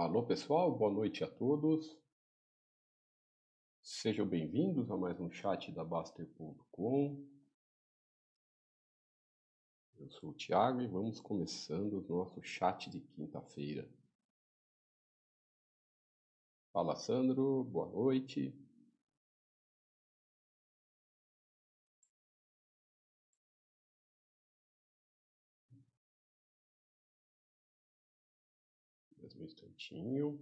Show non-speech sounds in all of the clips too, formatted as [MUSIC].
Alô pessoal, boa noite a todos. Sejam bem-vindos a mais um chat da Baster.com. Eu sou o Thiago e vamos começando o nosso chat de quinta-feira. Fala Sandro, boa noite. Instantinho.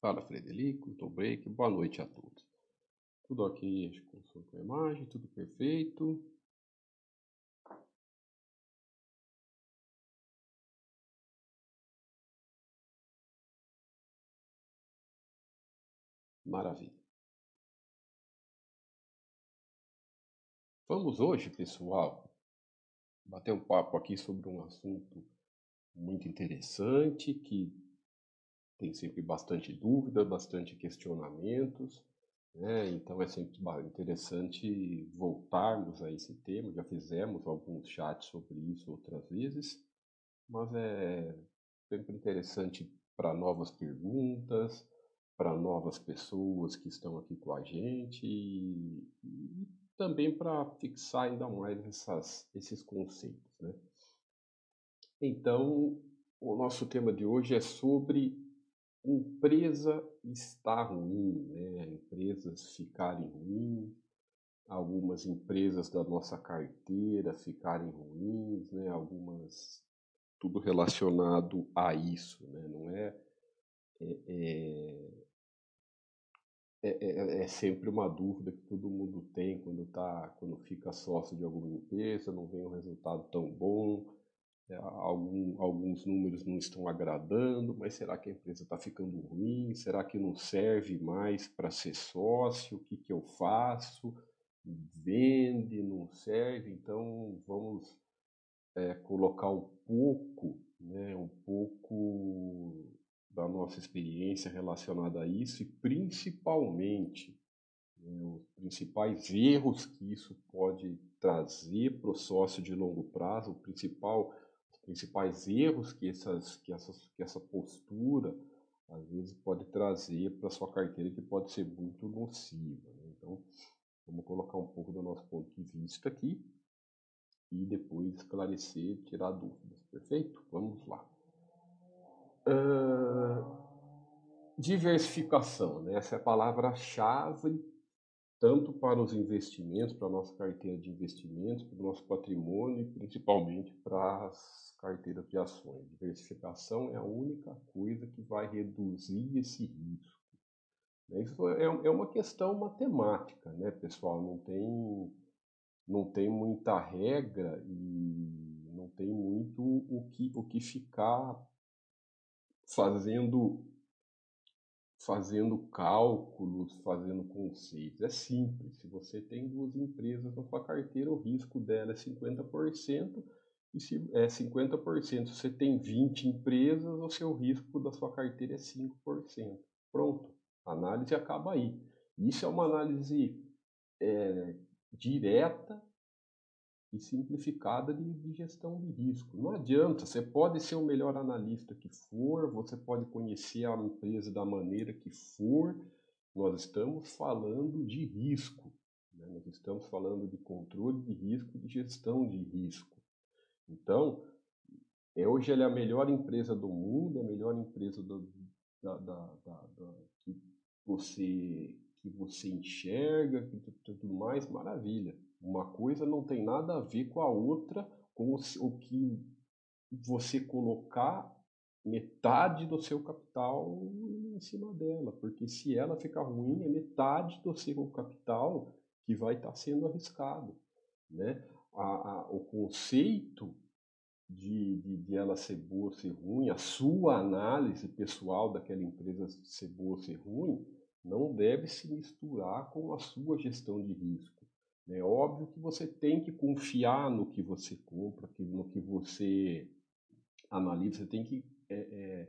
Fala Frederico, break, boa noite a todos. Tudo ok, acho que com a imagem, tudo perfeito. Maravilha. Vamos hoje, pessoal, bater um papo aqui sobre um assunto muito interessante que tem sempre bastante dúvida, bastante questionamentos, né? Então é sempre interessante voltarmos a esse tema. Já fizemos alguns chats sobre isso outras vezes, mas é sempre interessante para novas perguntas, para novas pessoas que estão aqui com a gente e, e também para fixar ainda mais essas, esses conceitos. Né? Então, o nosso tema de hoje é sobre empresa estar ruim, né? empresas ficarem ruins, algumas empresas da nossa carteira ficarem ruins, né? algumas tudo relacionado a isso, né? não é, é, é é, é, é, é, sempre uma dúvida que todo mundo tem quando tá, quando fica sócio de alguma empresa, não vem um resultado tão bom, é, algum, alguns números não estão agradando, mas será que a empresa está ficando ruim? Será que não serve mais para ser sócio? O que, que eu faço? Vende, não serve? Então vamos é, colocar um pouco, né, um pouco da nossa experiência relacionada a isso e principalmente né, os principais erros que isso pode trazer para o sócio de longo prazo, o principal, os principais erros que, essas, que, essas, que essa postura às vezes pode trazer para sua carteira que pode ser muito nociva. Né? Então, vamos colocar um pouco do nosso ponto de vista aqui e depois esclarecer, tirar dúvidas. Perfeito? Vamos lá diversificação, né? essa é a palavra-chave tanto para os investimentos, para a nossa carteira de investimentos, para o nosso patrimônio e principalmente para as carteiras de ações. Diversificação é a única coisa que vai reduzir esse risco. Né? Isso é, é uma questão matemática, né, pessoal? Não tem, não tem muita regra e não tem muito o que, o que ficar fazendo fazendo cálculos, fazendo conceitos. É simples. Se você tem duas empresas na sua carteira, o risco dela é 50%, e se é 50%, se você tem 20 empresas, o seu risco da sua carteira é 5%. Pronto. A análise acaba aí. Isso é uma análise é, direta e simplificada de, de, gestão de risco. Não adianta, você pode ser o melhor analista que for, você pode conhecer a empresa da maneira que for, nós estamos falando de risco, né? nós estamos falando de controle de risco, de gestão de risco. Então, é, hoje ela é a melhor empresa do mundo, é a melhor empresa do, da, da, da, que, você, que você enxerga, que tudo mais, maravilha. Uma coisa não tem nada a ver com a outra, com o que você colocar metade do seu capital em cima dela, porque se ela ficar ruim, é metade do seu capital que vai estar sendo arriscado. Né? A, a, o conceito de, de, de, ela ser boa ou ser ruim, a sua análise pessoal daquela empresa ser boa ou ser ruim, não deve se misturar com a sua gestão de risco. É óbvio que você tem que confiar no que você compra, no que você analisa, você tem que é, é,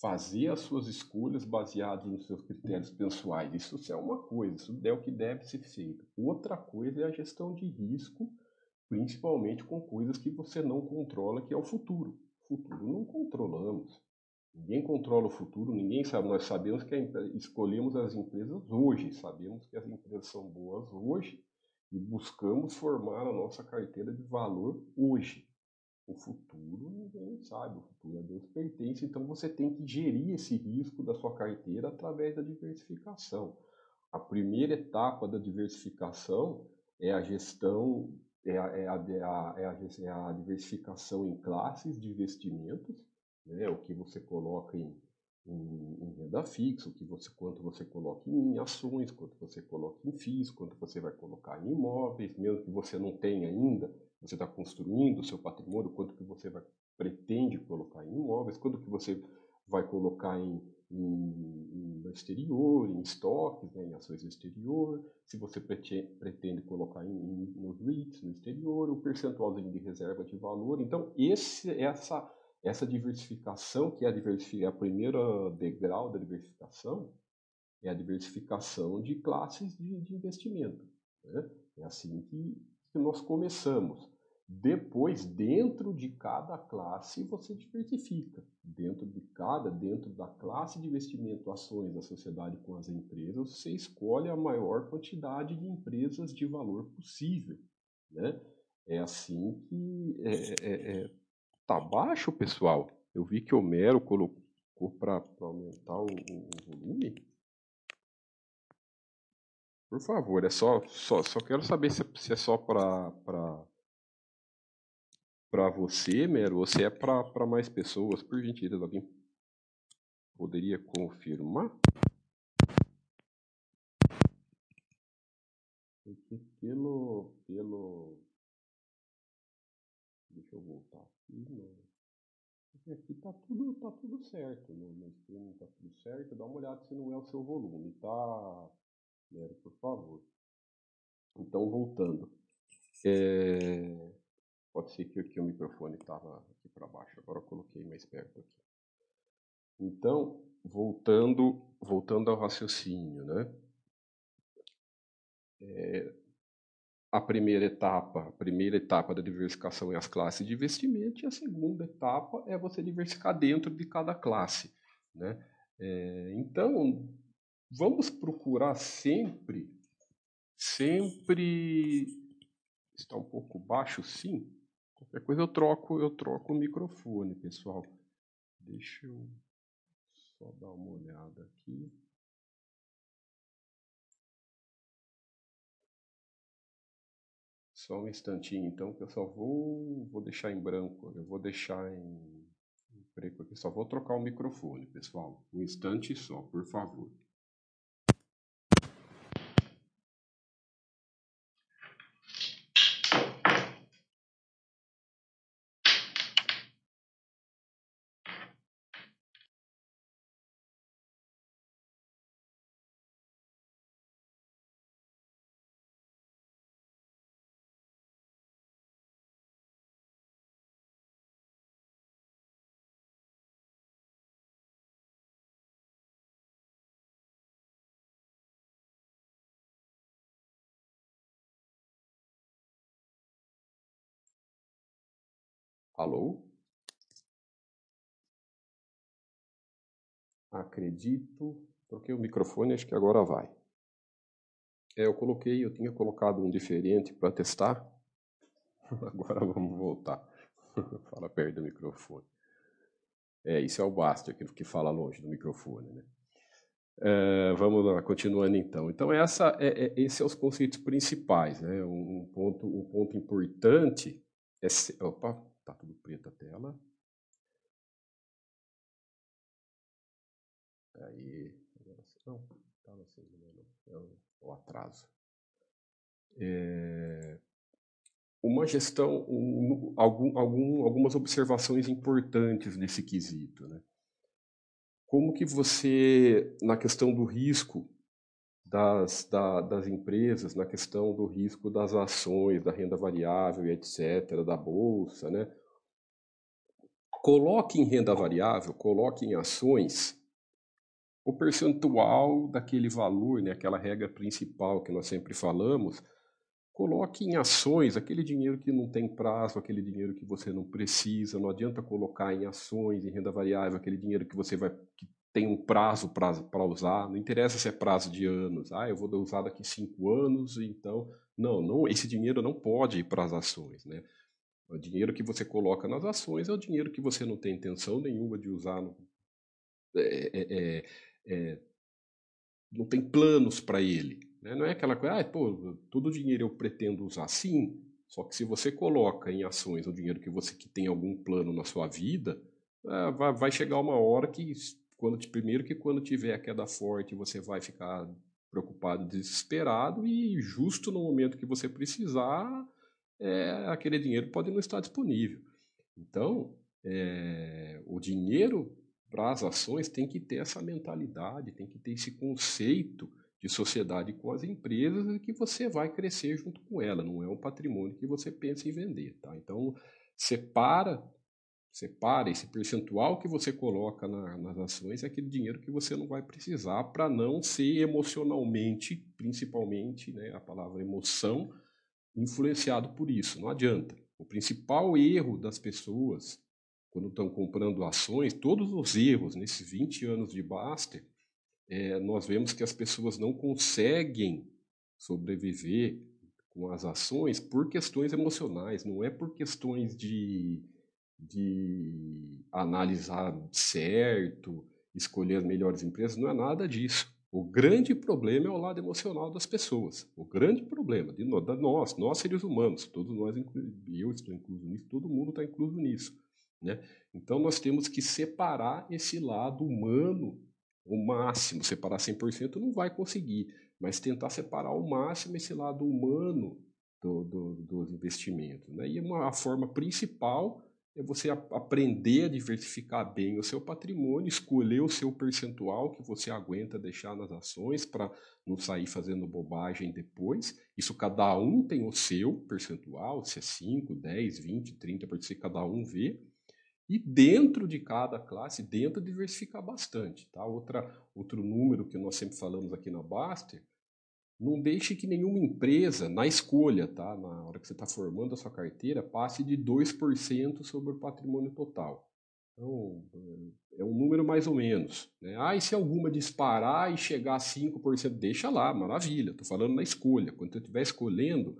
fazer as suas escolhas baseadas nos seus critérios pessoais. Isso é uma coisa, isso é o que deve ser feito. Outra coisa é a gestão de risco, principalmente com coisas que você não controla, que é o futuro. O futuro não controlamos. Ninguém controla o futuro, ninguém sabe. Nós sabemos que escolhemos as empresas hoje, sabemos que as empresas são boas hoje e buscamos formar a nossa carteira de valor hoje. O futuro ninguém sabe, o futuro a Deus pertence, então você tem que gerir esse risco da sua carteira através da diversificação. A primeira etapa da diversificação é a gestão, é a, é a, é a, é a, é diversificação em classes de investimentos, né? o que você coloca em, em, em, renda fixa, o que você, quanto você coloca em ações, quanto você coloca em FIIs, quanto você vai colocar em imóveis, mesmo que você não tenha ainda, você está construindo o seu patrimônio, quanto que você vai, pretende colocar em imóveis, quanto que você vai colocar em, em, no exterior, em estoques, né, em ações no exterior, se você pretende, pretende colocar em, em, nos REITs no exterior, o percentualzinho de reserva de valor. Então, esse, essa, essa diversificação, que é a, é a primeira degrau da diversificação, é a diversificação de classes de, de investimento. Né? É assim que, que nós começamos. Depois, dentro de cada classe, você diversifica. Dentro de cada, dentro da classe de investimento, ações da sociedade com as empresas, você escolhe a maior quantidade de empresas de valor possível. Né? É assim que. É, é, é... Tá baixo, pessoal? Eu vi que o Homero colocou para aumentar o, o, volume. Por favor, é só, só, só quero saber se, se é só para para você, Mero, ou se é para mais pessoas? Por gentileza, alguém poderia confirmar? Pelo, pelo... Deixa eu voltar Porque aqui tá tudo, tá tudo certo. No, no streaming tá tudo certo. Dá uma olhada se não é o seu volume, tá? Mero, por favor. Então, voltando. É... Pode ser que aqui o microfone estava aqui para baixo, agora eu coloquei mais perto aqui. Então, voltando, voltando ao raciocínio, né? É, a primeira etapa, a primeira etapa da diversificação é as classes de investimento e a segunda etapa é você diversificar dentro de cada classe, né? É, então, vamos procurar sempre, sempre está um pouco baixo, sim, Qualquer coisa eu troco, eu troco o microfone, pessoal. Deixa eu só dar uma olhada aqui. Só um instantinho, então, que eu só vou, vou deixar em branco, eu vou deixar em, em preto aqui, só vou trocar o microfone, pessoal. Um instante só, por favor. Alô? Acredito. Troquei o microfone, acho que agora vai. É, eu coloquei, eu tinha colocado um diferente para testar. [LAUGHS] Agora vamos voltar. [LAUGHS] fala perto do microfone. É, isso é o Baster que, que fala longe do microfone, né? É, vamos lá, continuando então. Então essa, é, é, esses são os conceitos principais, né? Um, um ponto, um ponto importante é, opa, Tá tudo preto a tela. Aí, não, estava assim, é o atraso. É, uma gestão, um, algum, algum, algumas observações importantes nesse quesito. Né? Como que você, na questão do risco das, da, das empresas, na questão do risco das ações, da renda variável, etc., da bolsa, né? coloque em renda variável, coloque em ações o percentual daquele valor, né, aquela regra principal que nós sempre falamos, coloque em ações aquele dinheiro que não tem prazo, aquele dinheiro que você não precisa. Não adianta colocar em ações, em renda variável, aquele dinheiro que você vai que tem um prazo para usar. Não interessa se é prazo de anos. Ah, eu vou usar daqui cinco anos, então não, não, esse dinheiro não pode ir para as ações, né? O dinheiro que você coloca nas ações é o dinheiro que você não tem intenção nenhuma de usar. No, é, é, é, é não tem planos para ele. Né? Não é aquela coisa, ah, pô, todo o dinheiro eu pretendo usar sim, só que se você coloca em ações o dinheiro que você que tem algum plano na sua vida, vai, vai chegar uma hora que, quando primeiro que quando tiver a queda forte, você vai ficar preocupado, desesperado, e justo no momento que você precisar, é, aquele dinheiro pode não estar disponível. Então, é, o dinheiro para as ações tem que ter essa mentalidade, tem que ter esse conceito de sociedade com as empresas que você vai crescer junto com ela, não é um patrimônio que você pensa em vender. Tá? Então, separa, separa esse percentual que você coloca na, nas ações, é aquele dinheiro que você não vai precisar para não ser emocionalmente, principalmente, né, a palavra emoção, influenciado por isso. Não adianta. O principal erro das pessoas quando estão comprando ações, todos os erros nesses 20 anos de Baster, é, nós vemos que as pessoas não conseguem sobreviver com as ações por questões emocionais, não é por questões de, de analisar certo, escolher as melhores empresas, não é nada disso. O grande problema é o lado emocional das pessoas. O grande problema de nós, nós seres humanos, todos nós, eu estou incluso nisso, todo mundo está incluso nisso. Né? Então nós temos que separar esse lado humano o máximo. Separar 100% não vai conseguir, mas tentar separar ao máximo esse lado humano do, do, dos investimentos. Né? E uma, a forma principal é você aprender a diversificar bem o seu patrimônio, escolher o seu percentual que você aguenta deixar nas ações para não sair fazendo bobagem depois. Isso cada um tem o seu percentual, se é 5, 10, 20, 30, para você cada um ver. E dentro de cada classe, dentro diversificar bastante. Tá? Outra, outro número que nós sempre falamos aqui na Baster não deixe que nenhuma empresa, na escolha, tá? na hora que você está formando a sua carteira, passe de 2% sobre o patrimônio total. Então, é um número mais ou menos. Né? Ah, e se alguma disparar e chegar a 5%, deixa lá, maravilha. Estou falando na escolha. Quando você estiver escolhendo,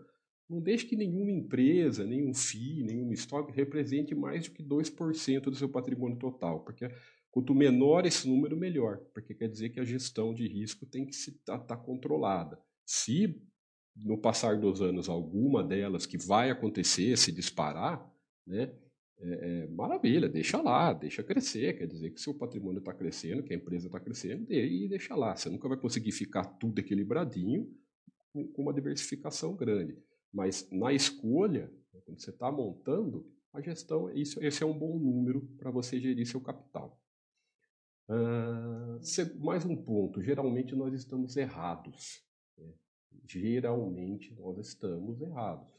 não deixe que nenhuma empresa, nenhum FII, nenhum estoque represente mais do que 2% do seu patrimônio total, porque quanto menor esse número, melhor, porque quer dizer que a gestão de risco tem que estar tá, tá controlada. Se no passar dos anos alguma delas que vai acontecer se disparar, né, é, é, maravilha, deixa lá, deixa crescer, quer dizer que seu patrimônio está crescendo, que a empresa está crescendo, e deixa lá. Você nunca vai conseguir ficar tudo equilibradinho com uma diversificação grande. Mas na escolha, né, quando você está montando, a gestão, isso, esse é um bom número para você gerir seu capital. Uh, mais um ponto, geralmente nós estamos errados. Geralmente nós estamos errados.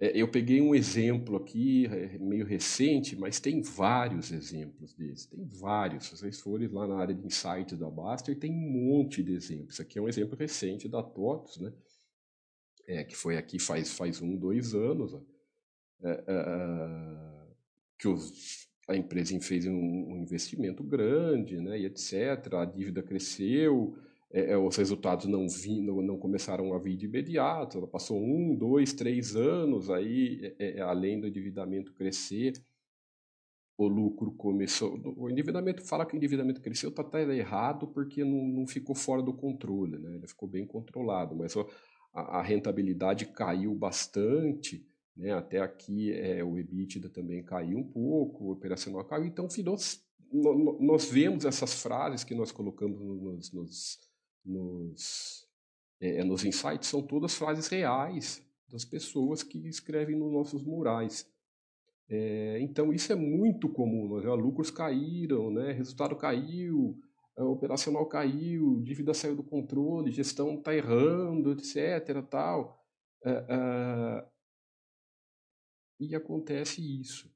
É, eu peguei um exemplo aqui, é, meio recente, mas tem vários exemplos desses. Tem vários. Se vocês forem lá na área de insights da Baster, tem um monte de exemplos. Aqui é um exemplo recente da TOTOS, né? É, que foi aqui faz, faz um, dois anos, é, é, é, que os, a empresa fez um, um, investimento grande, né, e etc. A dívida cresceu, é, é, os resultados não, vi, não, não, começaram a vir de imediato, ela passou um, dois, três anos, aí, é, é, além do endividamento crescer, o lucro começou. O endividamento fala que o endividamento cresceu, está até errado porque não, não, ficou fora do controle, né? ele ficou bem controlado, mas a, a rentabilidade caiu bastante, né? até aqui é, o EBITDA também caiu um pouco, o operacional caiu, então virou, nós vemos essas frases que nós colocamos nos, nos nos, é, nos insights são todas frases reais das pessoas que escrevem nos nossos murais. É, então isso é muito comum. Né? Lucros caíram, né? resultado caiu, operacional caiu, dívida saiu do controle, gestão está errando, etc. Tal. É, e acontece isso.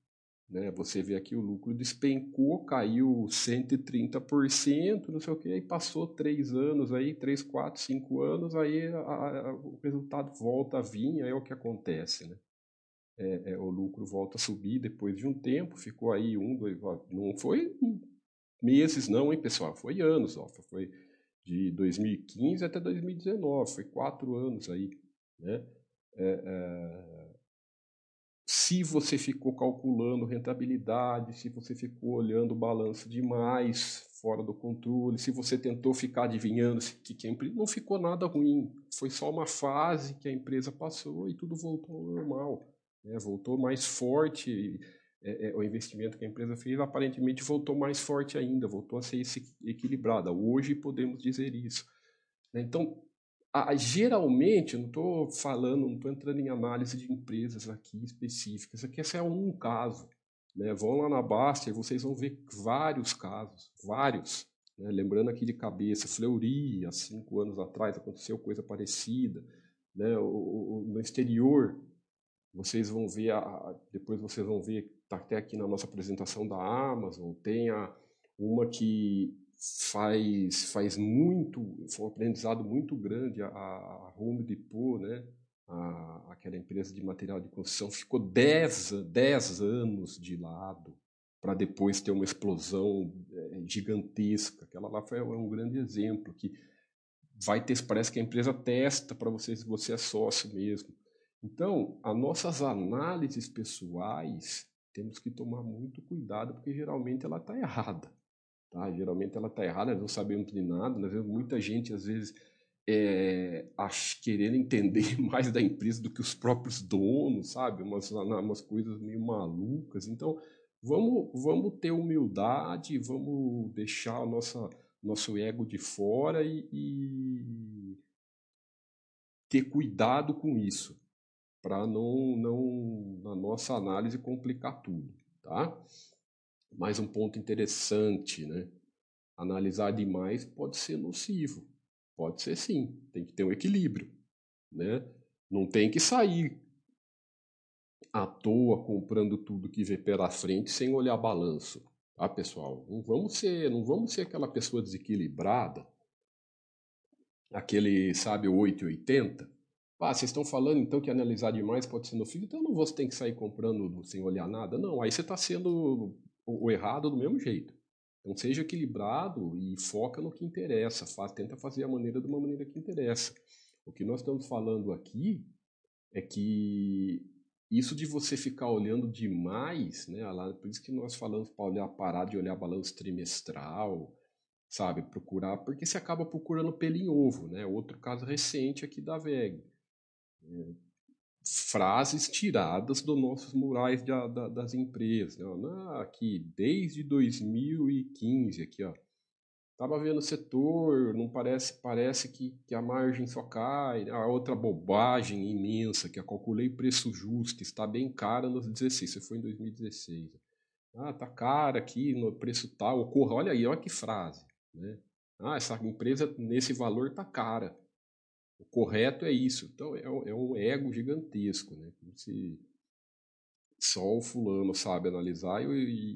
Né? Você vê aqui o lucro despencou, caiu 130%, não sei o que, aí passou três anos, aí, três, quatro, cinco anos, aí a, a, o resultado volta a vir, aí é o que acontece. Né? É, é, o lucro volta a subir depois de um tempo, ficou aí um, dois, não foi meses não, hein, pessoal, foi anos, ó, foi de 2015 até 2019, foi quatro anos aí, né? É, é, se você ficou calculando rentabilidade, se você ficou olhando o balanço demais, fora do controle, se você tentou ficar adivinhando que, que empresa não ficou nada ruim, foi só uma fase que a empresa passou e tudo voltou ao normal, né? voltou mais forte, é, é, o investimento que a empresa fez aparentemente voltou mais forte ainda, voltou a ser equilibrada. Hoje podemos dizer isso. Né? Então, geralmente, não estou falando, não estou entrando em análise de empresas aqui específicas, aqui esse é um caso. Né? Vão lá na Baster, vocês vão ver vários casos, vários. Né? Lembrando aqui de cabeça, Fleury, há cinco anos atrás aconteceu coisa parecida. Né? O, o, no exterior, vocês vão ver, a, depois vocês vão ver, está até aqui na nossa apresentação da Amazon, tem a, uma que faz, faz muito, foi um aprendizado muito grande a, a Home Depot, né? A, aquela empresa de material de construção, ficou 10, 10 anos de lado para depois ter uma explosão é, gigantesca. Aquela lá foi um grande exemplo que vai ter, parece que a empresa testa para você se você é sócio mesmo. Então, as nossas análises pessoais temos que tomar muito cuidado porque geralmente ela está errada. Tá? Geralmente ela está errada, não sabemos de nada, nós vemos muita gente, às vezes, é, querendo entender [LAUGHS] mais da empresa do que os próprios donos, sabe? Umas, umas coisas meio malucas. Então, vamos, vamos ter humildade, vamos deixar o nossa, nosso ego de fora e, e ter cuidado com isso, para não, não, na nossa análise, complicar tudo, tá? Mais um ponto interessante, né? Analisar demais pode ser nocivo. Pode ser sim, tem que ter um equilíbrio, né? Não tem que sair à toa comprando tudo que vê pela frente sem olhar balanço. Tá, pessoal? Não vamos ser, não vamos ser aquela pessoa desequilibrada, aquele, sabe, 880. Ah, vocês estão falando então que analisar demais pode ser nocivo, então não vou ter que sair comprando sem olhar nada. Não, aí você está sendo o, errado do mesmo jeito. Então seja equilibrado e foca no que interessa, faz, tenta fazer a maneira de uma maneira que interessa. O que nós estamos falando aqui é que isso de você ficar olhando demais, né, por isso que nós falamos para olhar, parar de olhar balanço trimestral, sabe, procurar, porque você acaba procurando pelo em ovo, né? Outro caso recente aqui da VEG. Frases tiradas dos nossos murais da, das empresas. Né? aqui, desde 2015, aqui, ó. Tava vendo o setor, não parece, parece que, que a margem só cai. Né? A outra bobagem imensa, que eu calculei preço justo, está bem cara nos 16, isso foi em 2016. Ah, tá cara aqui, no preço tal, ocorra, olha aí, olha que frase, né? Ah, essa empresa nesse valor tá cara. O correto é isso. Então, é, é um ego gigantesco, né? Como se só o fulano sabe analisar e, e,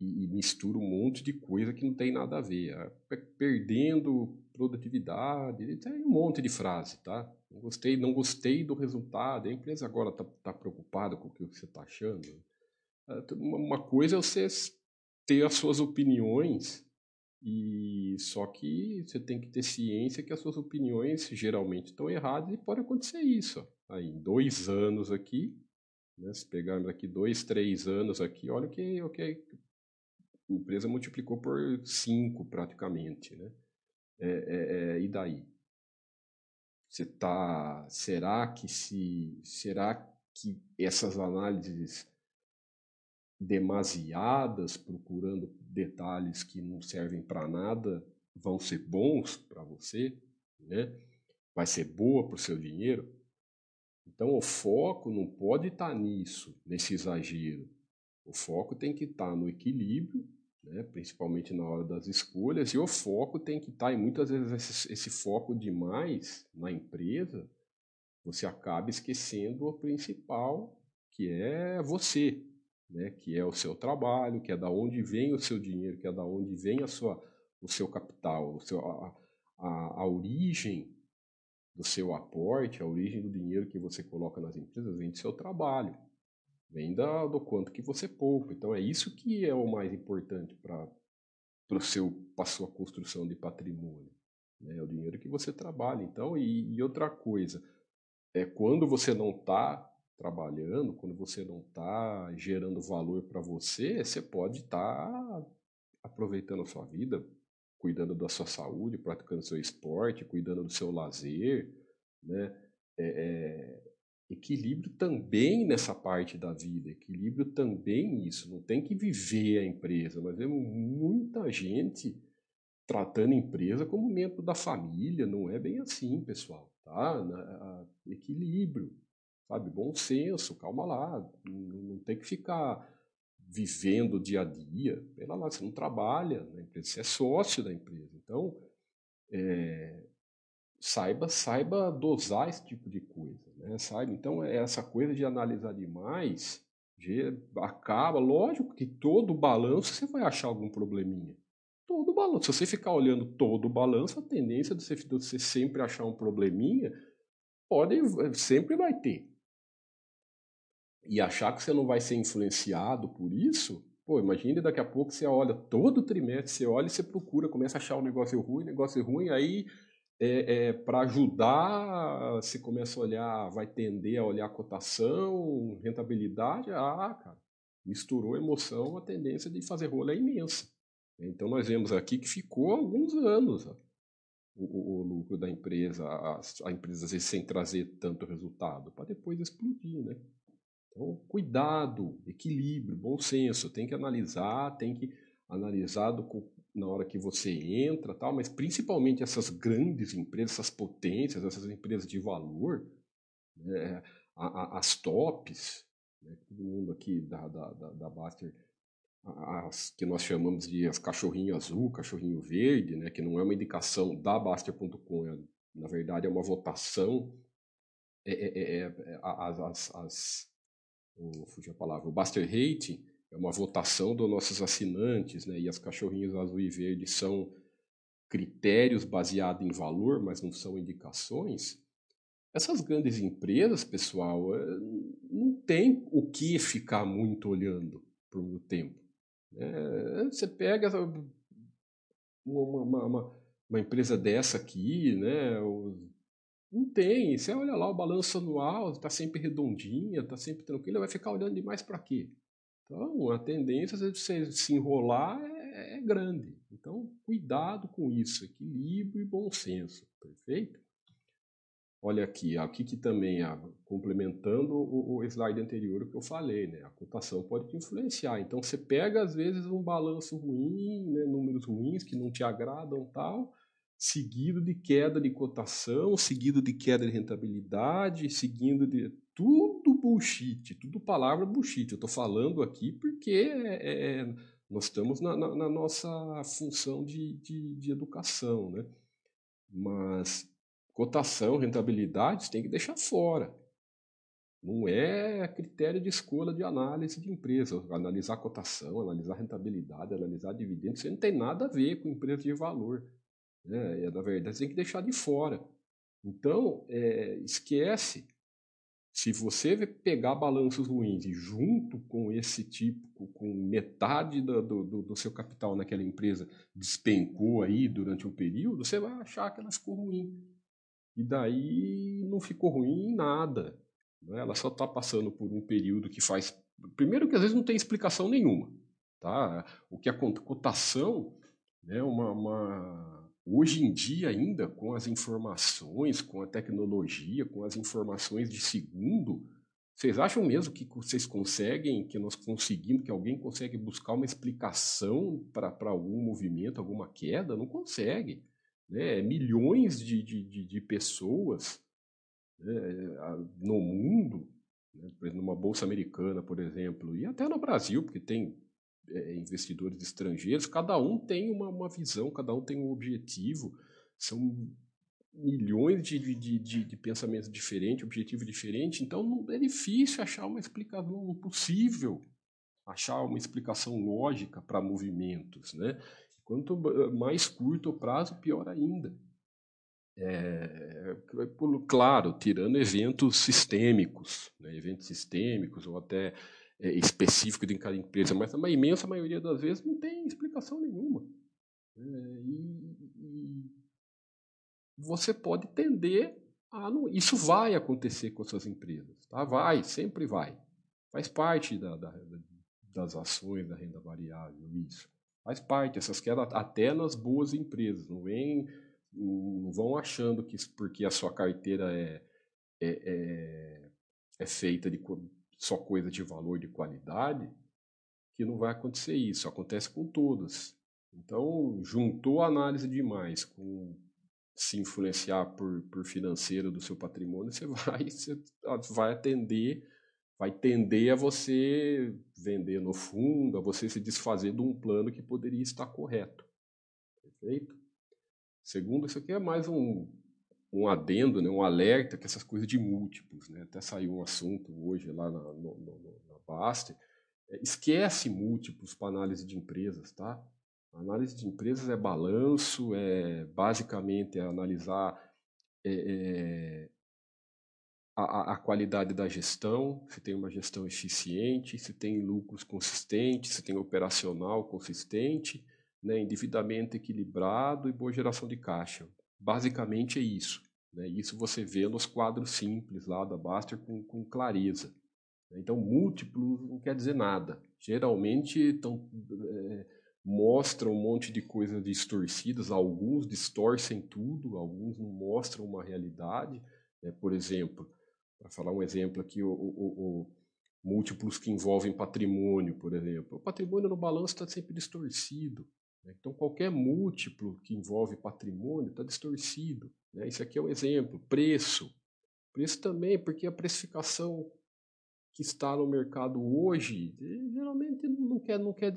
e, e, mistura um monte de coisa que não tem nada a ver. É, perdendo produtividade, tem um monte de frase, tá? Não gostei, não gostei do resultado. A empresa agora está tá preocupada com o que você está achando. É, uma coisa é você ter as suas opiniões e só que você tem que ter ciência que as suas opiniões geralmente estão erradas e pode acontecer isso. Aí, em dois anos aqui, né, se pegarmos aqui dois, três anos aqui, olha o que, o a empresa multiplicou por cinco praticamente, né? É, é, é, e daí? Você tá, será que se, será que essas análises demasiadas, procurando detalhes que não servem para nada, vão ser bons para você, né? vai ser boa para o seu dinheiro. Então o foco não pode estar tá nisso, nesse exagero. O foco tem que estar tá no equilíbrio, né? principalmente na hora das escolhas, e o foco tem que estar, tá, e muitas vezes esse, esse foco demais na empresa, você acaba esquecendo o principal, que é você, né? que é o seu trabalho, que é da onde vem o seu dinheiro, que é da onde vem a sua, o seu capital, o seu, a, a, a origem do seu aporte, a origem do dinheiro que você coloca nas empresas vem do seu trabalho, vem da, do quanto que você poupa. Então é isso que é o mais importante para a sua construção de patrimônio. Né? É o dinheiro que você trabalha. Então, e, e outra coisa, é quando você não está trabalhando, quando você não está gerando valor para você, você pode estar tá aproveitando a sua vida, cuidando da sua saúde, praticando seu esporte, cuidando do seu lazer, né? É, é, equilíbrio também nessa parte da vida, equilíbrio também nisso. Não tem que viver a empresa. Nós vemos muita gente tratando a empresa como membro da família. Não é bem assim, pessoal. Tá? Equilíbrio sabe? Bom senso, calma lá, não, tem que ficar vivendo o dia a dia. Pela lá, você não trabalha na empresa, você é sócio da empresa. Então, é, saiba, saiba dosar esse tipo de coisa, né? Saiba. Então, é essa coisa de analisar demais de, acaba, lógico que todo balanço você vai achar algum probleminha. Todo balanço. Se você ficar olhando todo o balanço, a tendência de você, de você sempre achar um probleminha pode, sempre vai ter e achar que você não vai ser influenciado por isso, pô, imagine daqui a pouco você olha todo trimestre, você olha e você procura, começa a achar um negócio ruim, negócio ruim, aí é, é, para ajudar, você começa a olhar, vai tender a olhar cotação, rentabilidade, ah, cara, misturou emoção, a tendência de fazer rolo é imensa. Então nós vemos aqui que ficou alguns anos ó, o, o, lucro da empresa, a, a empresa às vezes sem trazer tanto resultado, para depois explodir, né? Então, cuidado, equilíbrio, bom senso. Tem que analisar, tem que analisar do, na hora que você entra, tal, mas principalmente essas grandes empresas, essas potências, essas empresas de valor, né, as tops, né, todo mundo aqui da, da, da, da Baster, as que nós chamamos de as cachorrinho azul, cachorrinho verde, né, que não é uma indicação da Baster.com, é, na verdade é uma votação, é, é, é, é as, as o, fugiu a palavra, o Buster Hate é uma votação dos nossos assinantes, né? E as cachorrinhos azul e verde são critérios baseados em valor, mas não são indicações. Essas grandes empresas, pessoal, eh, não tem o que ficar muito olhando por um tempo. É, você pega uma, uma, uma, uma, empresa dessa aqui, né? Não tem. Você olha lá o balanço anual, está sempre redondinha, está sempre tranquila, vai ficar olhando demais para quê? Então, a tendência de você se enrolar é, é, grande. Então, cuidado com isso, equilíbrio e bom senso, perfeito? Olha aqui, aqui que também, complementando o, o slide anterior que eu falei, né? A cotação pode te influenciar. Então, você pega, às vezes, um balanço ruim, né? números ruins que não te agradam tal, seguido de queda de cotação, seguido de queda de rentabilidade, seguindo de tudo bullshit, tudo palavra bullshit. Eu estou falando aqui porque é, é, nós estamos na, na, na nossa função de, de, de, educação, né? Mas cotação, rentabilidade, tem que deixar fora. Não é critério de escolha de análise de empresa. Analisar cotação, analisar rentabilidade, analisar dividendos, isso não tem nada a ver com empresa de valor. Né? Na verdade, você tem que deixar de fora. Então, é, esquece. Se você pegar balanços ruins e junto com esse tipo, com metade do, do, do, seu capital naquela empresa despencou aí durante um período, você vai achar que ela ficou ruim. E daí não ficou ruim em nada. Né? Ela só está passando por um período que faz. Primeiro, que às vezes não tem explicação nenhuma. Tá? O que a cotação, né, uma, uma Hoje em dia, ainda com as informações, com a tecnologia, com as informações de segundo, vocês acham mesmo que vocês conseguem, que nós conseguimos, que alguém consegue buscar uma explicação para algum movimento, alguma queda? Não consegue. Né? É milhões de, de, de pessoas né, no mundo, né, numa bolsa americana, por exemplo, e até no Brasil, porque tem é, investidores estrangeiros, cada um tem uma, uma visão, cada um tem um objetivo, são milhões de, de, de, de pensamentos diferentes, objetivo diferente, então é difícil achar uma explicação possível, achar uma explicação lógica para movimentos. Né? Quanto mais curto o prazo, pior ainda. É, claro, tirando eventos sistêmicos, né? eventos sistêmicos ou até é, específicos de cada empresa, mas a imensa maioria das vezes não tem explicação nenhuma. É, e, e você pode tender a. Não, isso vai acontecer com suas empresas, tá? Vai, sempre vai. Faz parte da, da, das ações da renda variável, isso. Faz parte, essas quedas até nas boas empresas. Não, vem, não vão achando que porque a sua carteira é, é, é, é feita de só coisa de valor, de qualidade, que não vai acontecer isso. Acontece com todas. Então, juntou a análise demais com se influenciar por, por financeiro do seu patrimônio, você [LAUGHS] vai, você vai atender, vai tender a você vender no fundo, a você se desfazer de um plano que poderia estar correto. Perfeito? Segundo, isso aqui é mais um, um adendo, né, um alerta que essas coisas de múltiplos, né, até saiu um assunto hoje lá na, no, no, na Baster, é, esquece múltiplos para análise de empresas, tá? A análise de empresas é balanço, é basicamente é analisar é, é, a, a, qualidade da gestão, se tem uma gestão eficiente, se tem lucros consistentes, se tem operacional consistente, né, endividamento equilibrado e boa geração de caixa. Basicamente é isso. Né, isso você vê nos quadros simples lá da Baster com, com clareza. Então, múltiplo não quer dizer nada. Geralmente, estão, é, mostra um monte de coisas distorcidas, alguns distorcem tudo, alguns não mostram uma realidade. Né? Por exemplo, para falar um exemplo aqui, o, o, o, múltiplos que envolvem patrimônio, por exemplo. O patrimônio no balanço está sempre distorcido. Né? Então, qualquer múltiplo que envolve patrimônio está distorcido. Né? Isso aqui é um exemplo. Preço. Preço também, porque a precificação que está no mercado hoje, geralmente não quer, não quer,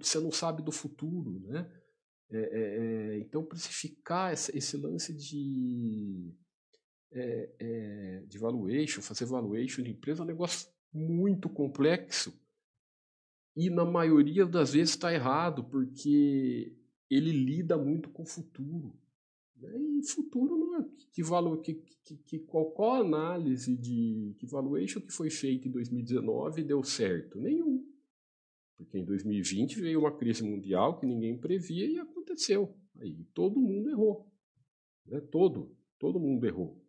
você não sabe do futuro, né? É, é, é então precificar esse, esse lance de é, é, de valuation, fazer valuation de empresa é um negócio muito complexo e na maioria das vezes está errado porque ele lida muito com o futuro. Né? E futuro não é que, valor, que, que, que qual, qual análise de que valuation que foi feita em 2019 deu certo? Nenhum. Porque em 2020 veio uma crise mundial que ninguém previa e aconteceu. Aí todo mundo errou. Né? Todo, todo mundo errou.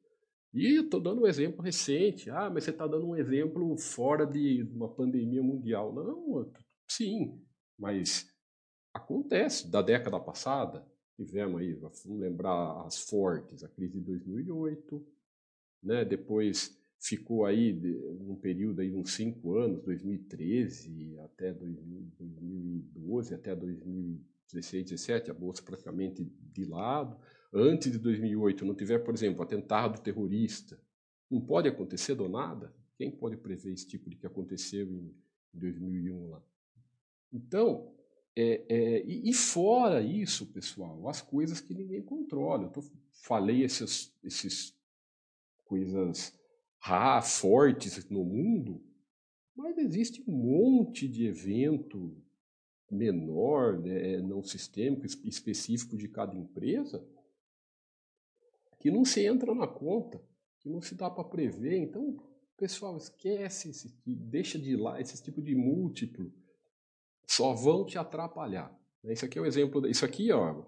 E estou dando um exemplo recente. Ah, mas você está dando um exemplo fora de uma pandemia mundial. Não, sim, mas acontece. Da década passada, tivemos aí, vamos lembrar as fortes, a crise de 2008, né? depois ficou aí num período aí uns cinco anos, 2013 até 2012, até 2016, 17, a bolsa praticamente de lado. Antes de 2008, não tiver, por exemplo, atentado terrorista, não pode acontecer do nada? Quem pode prever esse tipo de que aconteceu em 2001 lá? Então, é, é, e, e, fora isso, pessoal, as coisas que ninguém controla. Eu tô, falei essas, esses coisas ra, fortes no mundo, mas existe um monte de evento menor, né, não sistêmico, específico de cada empresa, que não se entra na conta, que não se dá para prever. Então, pessoal, esquece, esse, deixa de lá esse tipo de múltiplo só vão te atrapalhar. Isso aqui é o um exemplo. Isso aqui, ó,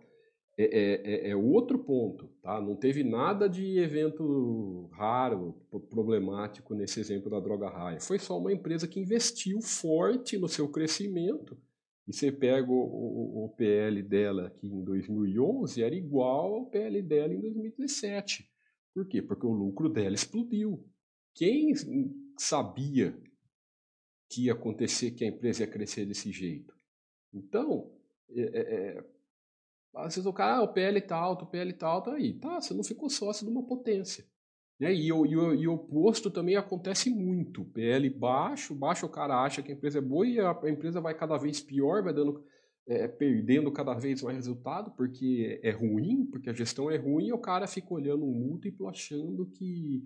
é, é, é, é, outro ponto, tá? Não teve nada de evento raro, problemático nesse exemplo da droga raia. Foi só uma empresa que investiu forte no seu crescimento. E você pega o, o, o PL dela aqui em 2011, era igual ao PL dela em 2017. Por quê? Porque o lucro dela explodiu. Quem sabia que ia acontecer, que a empresa ia crescer desse jeito. Então, é, é, é às vezes o cara, ah, o PL tá alto, o PL tá alto, aí, tá, você não ficou sócio de uma potência. Né? E, o, e, o, e o oposto também acontece muito. PL baixo, baixo o cara acha que a empresa é boa e a, a empresa vai cada vez pior, vai dando é, perdendo cada vez mais resultado porque é ruim, porque a gestão é ruim, e o cara fica olhando um múltiplo achando que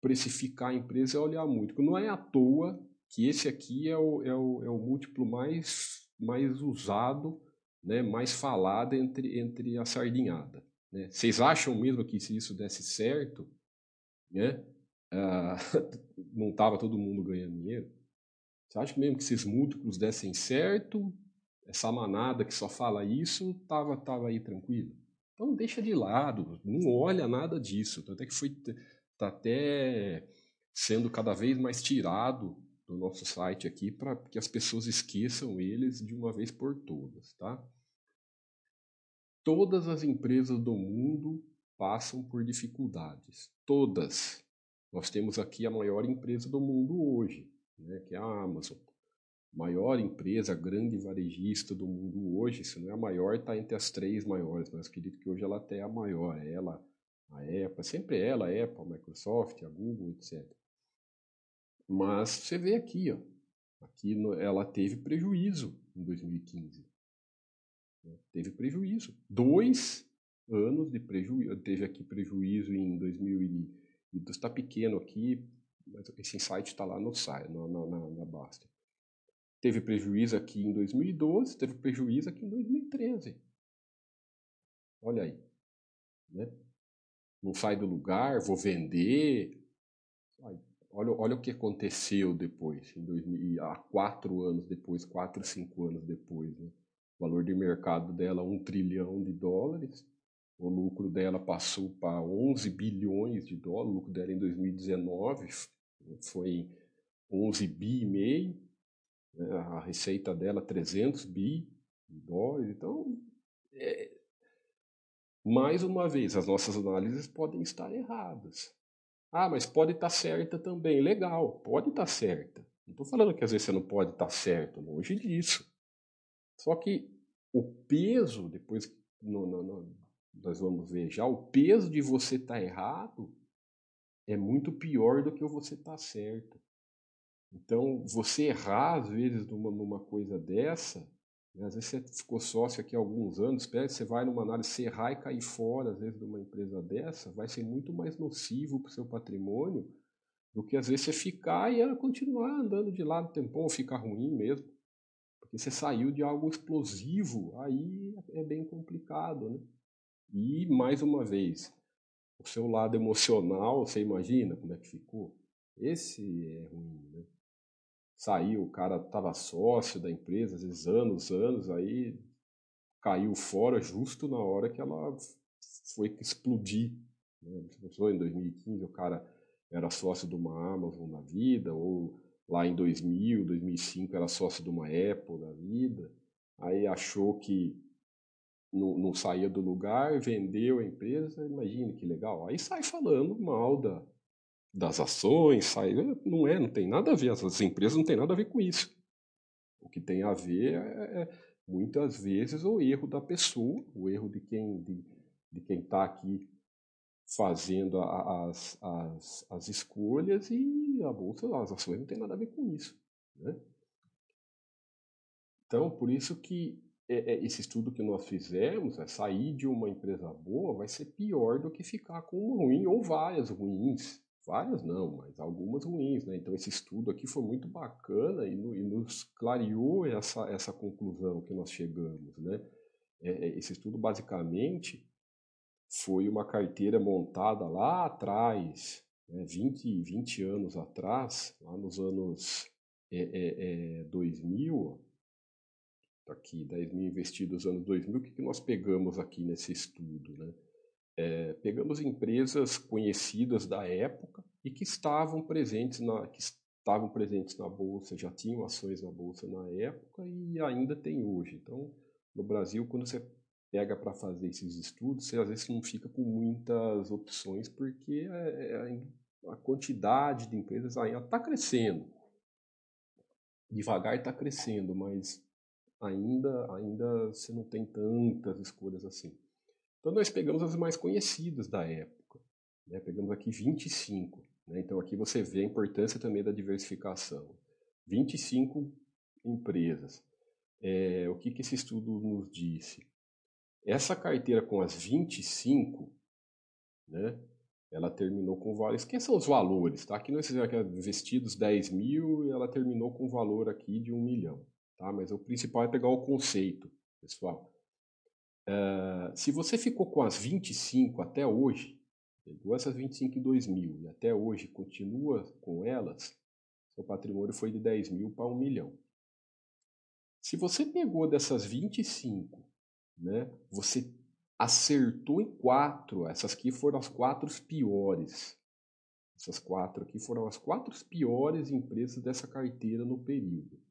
precificar a empresa é olhar muito. Não é à toa que esse aqui é o, é o, é o múltiplo mais, mais usado, né, mais falado entre, entre a sardinhada. Né? Vocês acham mesmo que se isso desse certo, né, uh, [LAUGHS] não estava todo mundo ganhando dinheiro? Você acha mesmo que esses múltiplos dessem certo? Essa manada que só fala isso estava tava aí tranquilo? Então deixa de lado, não olha nada disso. Até que foi está até sendo cada vez mais tirado do nosso site aqui para que as pessoas esqueçam eles de uma vez por todas, tá? Todas as empresas do mundo passam por dificuldades, todas. Nós temos aqui a maior empresa do mundo hoje, né, que é a Amazon. Maior empresa, grande varejista do mundo hoje, se não é a maior, está entre as três maiores, mas acredito que hoje ela até é a maior. Ela, a Apple, sempre ela, a Apple, a Microsoft, a Google, etc. Mas você vê aqui, ó, aqui no, ela teve prejuízo em 2015. Né? Teve prejuízo. Dois anos de prejuízo. Teve aqui prejuízo em 2000 e está pequeno aqui, mas esse insight está lá no site, na, na, na Basta. Teve prejuízo aqui em 2012, teve prejuízo aqui em 2013. Olha aí. Né? não sai do lugar, vou vender. Olha, olha o que aconteceu depois, em 2000, há quatro anos depois, quatro, cinco anos depois. Né? O valor de mercado dela, um trilhão de dólares. O lucro dela passou para 11 bilhões de dólares. O lucro dela em 2019 foi 11 bi e meio. Né? A receita dela, 300 bi de dólares. Então, é, mais uma vez, as nossas análises podem estar erradas. Ah, mas pode estar certa também. Legal, pode estar certa. Não estou falando que às vezes você não pode estar certo, longe disso. Só que o peso, depois no, no, no, nós vamos ver já, o peso de você estar errado é muito pior do que você estar certo. Então, você errar, às vezes, numa, numa coisa dessa, né? Às vezes você ficou sócio aqui há alguns anos, você vai numa análise, você errar e cair fora, às vezes, de uma empresa dessa, vai ser muito mais nocivo para o seu patrimônio do que às vezes você ficar e continuar andando de lado tempão ou ficar ruim mesmo. Porque você saiu de algo explosivo, aí é bem complicado, né? E, mais uma vez, o seu lado [LAUGHS] emocional, você imagina como é que ficou? Esse é ruim, né? saiu, o cara estava sócio da empresa, às vezes anos, anos, aí caiu fora justo na hora que ela foi explodir. Né? Em 2015 o cara era sócio de uma Amazon na vida, ou lá em 2000, 2005 era sócio de uma Apple da vida, aí achou que não, não saía do lugar, vendeu a empresa, imagine que legal. Aí sai falando mal da, das ações, sai, não é, não tem nada a ver, as empresas não tem nada a ver com isso. O que tem a ver é, é muitas vezes o erro da pessoa, o erro de quem de, de quem está aqui fazendo as, as, as escolhas e a bolsa, as ações não tem nada a ver com isso. Né? Então, por isso que é, é, esse estudo que nós fizemos, é sair de uma empresa boa vai ser pior do que ficar com uma ruim ou várias ruins. Várias não, mas algumas ruins, né? Então esse estudo aqui foi muito bacana e, no, e nos clareou essa, essa conclusão que nós chegamos, né? É, é esse estudo basicamente foi uma carteira montada lá atrás, né? 20, 20 anos atrás, lá nos anos é, é, 2000, é, tá aqui, 10 mil investidos nos anos 2000, o que, que nós pegamos aqui nesse estudo, né? É, pegamos empresas conhecidas da época e que estavam presentes na que estavam presentes na bolsa, já tinham ações na bolsa na época e ainda tem hoje. Então, no Brasil, quando você pega para fazer esses estudos, você às vezes não fica com muitas opções porque é, é, a quantidade de empresas ainda está crescendo. Devagar está crescendo, mas ainda ainda você não tem tantas escolhas assim. Então nós pegamos as mais conhecidas da época. Né? Pegamos aqui 25. Né? Então aqui você vê a importância também da diversificação. 25 empresas. é, o que, que esse estudo nos disse? Essa carteira com as 25, né, ela terminou com valores. Quem são os valores? Tá? Aqui nós fizemos vestidos 10 mil e ela terminou com um valor aqui de 1 milhão. Tá? Mas o principal é pegar o conceito, pessoal. Uh, se você ficou com as 25 até hoje, pegou essas 25 em 2000 e até hoje continua com elas, seu patrimônio foi de 10 mil para 1 milhão. Se você pegou dessas 25, né, você acertou em quatro, essas aqui foram as quatro piores. Essas quatro aqui foram as quatro piores empresas dessa carteira no período.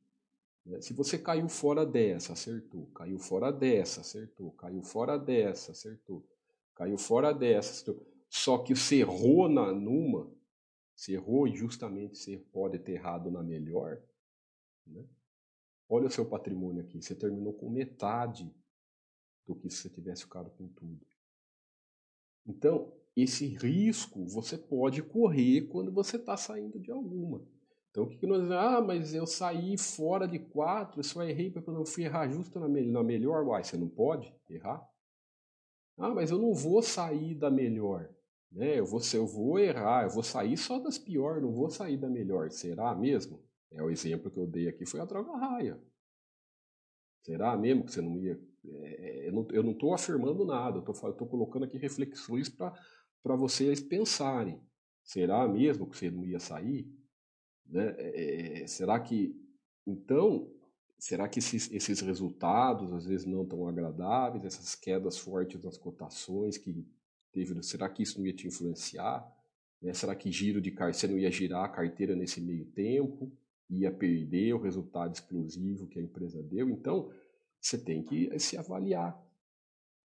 Né. Se você caiu fora dessa, acertou. Caiu fora dessa, acertou. Caiu fora dessa, acertou. Caiu fora dessa, acertou. Só que você errou na, numa, você errou e justamente você pode ter errado na melhor. Né? Olha o seu patrimônio aqui, você terminou com metade do que se você tivesse ficado com tudo. Então, esse risco você pode correr quando você está saindo de alguma. Então, o que, que nós? Ah, mas eu saí fora de quatro, só errei porque eu fui errar justo na, na melhor. Uai, você não pode errar? Ah, mas eu não vou sair da melhor. Né? Eu, vou, eu vou errar, eu vou sair só das piores, não vou sair da melhor. Será mesmo? É o exemplo que eu dei aqui foi a droga raia. Será mesmo que você não ia? É, eu não estou afirmando nada, eu estou colocando aqui reflexões para vocês pensarem. Será mesmo que você não ia sair? Né? É, será que. Então, será que esses, esses resultados, às vezes não tão agradáveis, essas quedas fortes nas cotações que teve, será que isso não ia te influenciar? Né? Será que giro de carteira, você não ia girar a carteira nesse meio tempo? ia perder o resultado explosivo que a empresa deu. Então, você tem que se avaliar.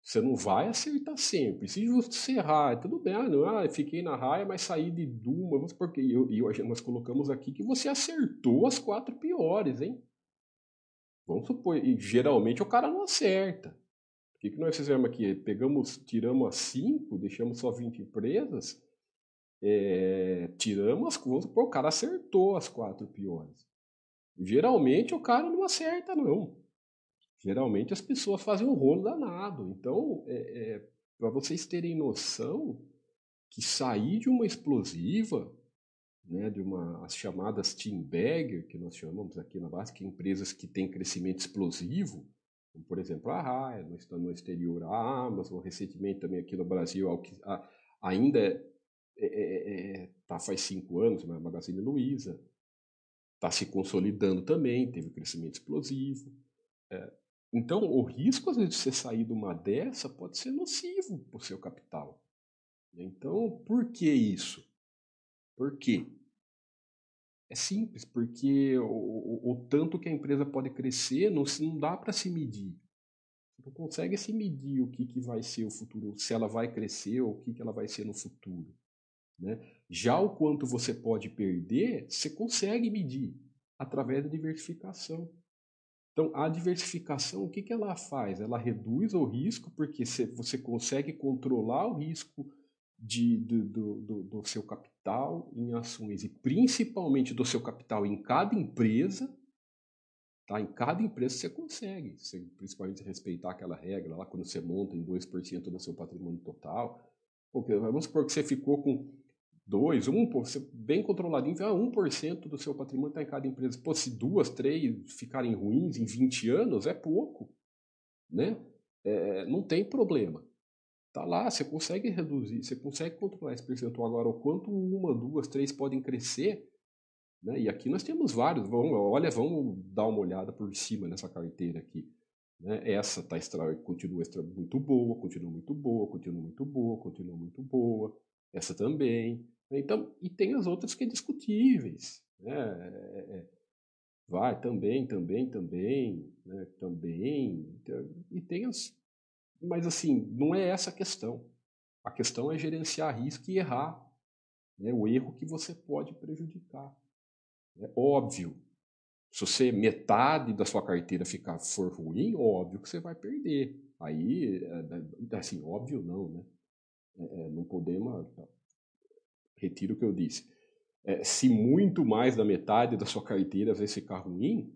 Você não vai acertar sempre. Se você errar, tudo bem, ah, não, ah, fiquei na raia, mas saí de Duma, porque eu, eu, nós colocamos aqui que você acertou as quatro piores, hein? Vamos supor, e geralmente o cara não acerta. O que, que nós fizemos aqui? Pegamos, tiramos as cinco, deixamos só 20 empresas, é, tiramos as contas, o cara acertou as quatro piores. Geralmente o cara não acerta, não. Geralmente as pessoas fazem um rolo danado. Então, é, é, para vocês terem noção que sair de uma explosiva, né, de uma, as chamadas team que nós chamamos aqui na base, que empresas que têm crescimento explosivo, como por exemplo a Raia, no exterior a Amazon, recentemente também aqui no Brasil, a, ainda é, é, é, é, tá faz cinco anos, mas a Magazine Luiza está se consolidando também, teve crescimento explosivo. É, então, o risco, às vezes, de você sair de uma dessa pode ser nocivo para o seu capital. Então, por que isso? Por quê? É simples, porque o, o, o tanto que a empresa pode crescer não, não dá para se medir. Você não consegue se medir o que, que vai ser o futuro, se ela vai crescer ou o que, que ela vai ser no futuro. Né? Já o quanto você pode perder, você consegue medir através da diversificação. Então, a diversificação, o que, que ela faz? Ela reduz o risco, porque você consegue controlar o risco de, do, do, do seu capital em ações, e principalmente do seu capital em cada empresa. Tá? Em cada empresa você consegue, você, principalmente respeitar aquela regra lá, quando você monta em 2% do seu patrimônio total. Porque, vamos supor que você ficou com 2, 1, você bem controladinho, ah, 1% do seu patrimônio está em cada empresa. Pô, se duas, três ficarem ruins em 20 anos, é pouco. Né? É, não tem problema. Tá lá, você consegue reduzir, você consegue controlar esse percentual. Agora, o quanto uma, duas, três podem crescer, né? e aqui nós temos vários. Vamos, olha, vamos dar uma olhada por cima nessa carteira aqui. Né? Essa tá extra, continua extra, muito boa, continua muito boa, continua muito boa, continua muito boa. Essa também. Então, e tem as outras que é discutíveis. Né? É, é, vai, também, também, também, né? também. Então, e tem as. Mas assim, não é essa a questão. A questão é gerenciar risco e errar. Né? O erro que você pode prejudicar. É óbvio. Se você metade da sua carteira ficar for ruim, óbvio que você vai perder. Aí, é, assim, óbvio não, né? É, não podemos retiro o que eu disse. É, se muito mais da metade da sua carteira vezes ficar ruim,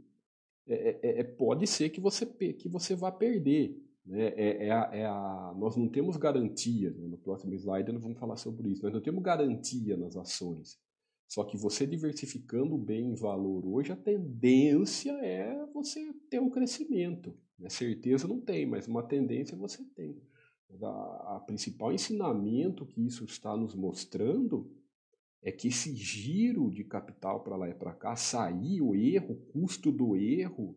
é, é, é, pode ser que você, que você vá perder. Né? É, é a, é a, nós não temos garantia, né? no próximo slide nós vamos falar sobre isso, nós não temos garantia nas ações. Só que você diversificando bem em valor hoje, a tendência é você ter um crescimento. Né? Certeza não tem, mas uma tendência você tem. A, a principal ensinamento que isso está nos mostrando é que esse giro de capital para lá e para cá, sair o erro, o custo do erro,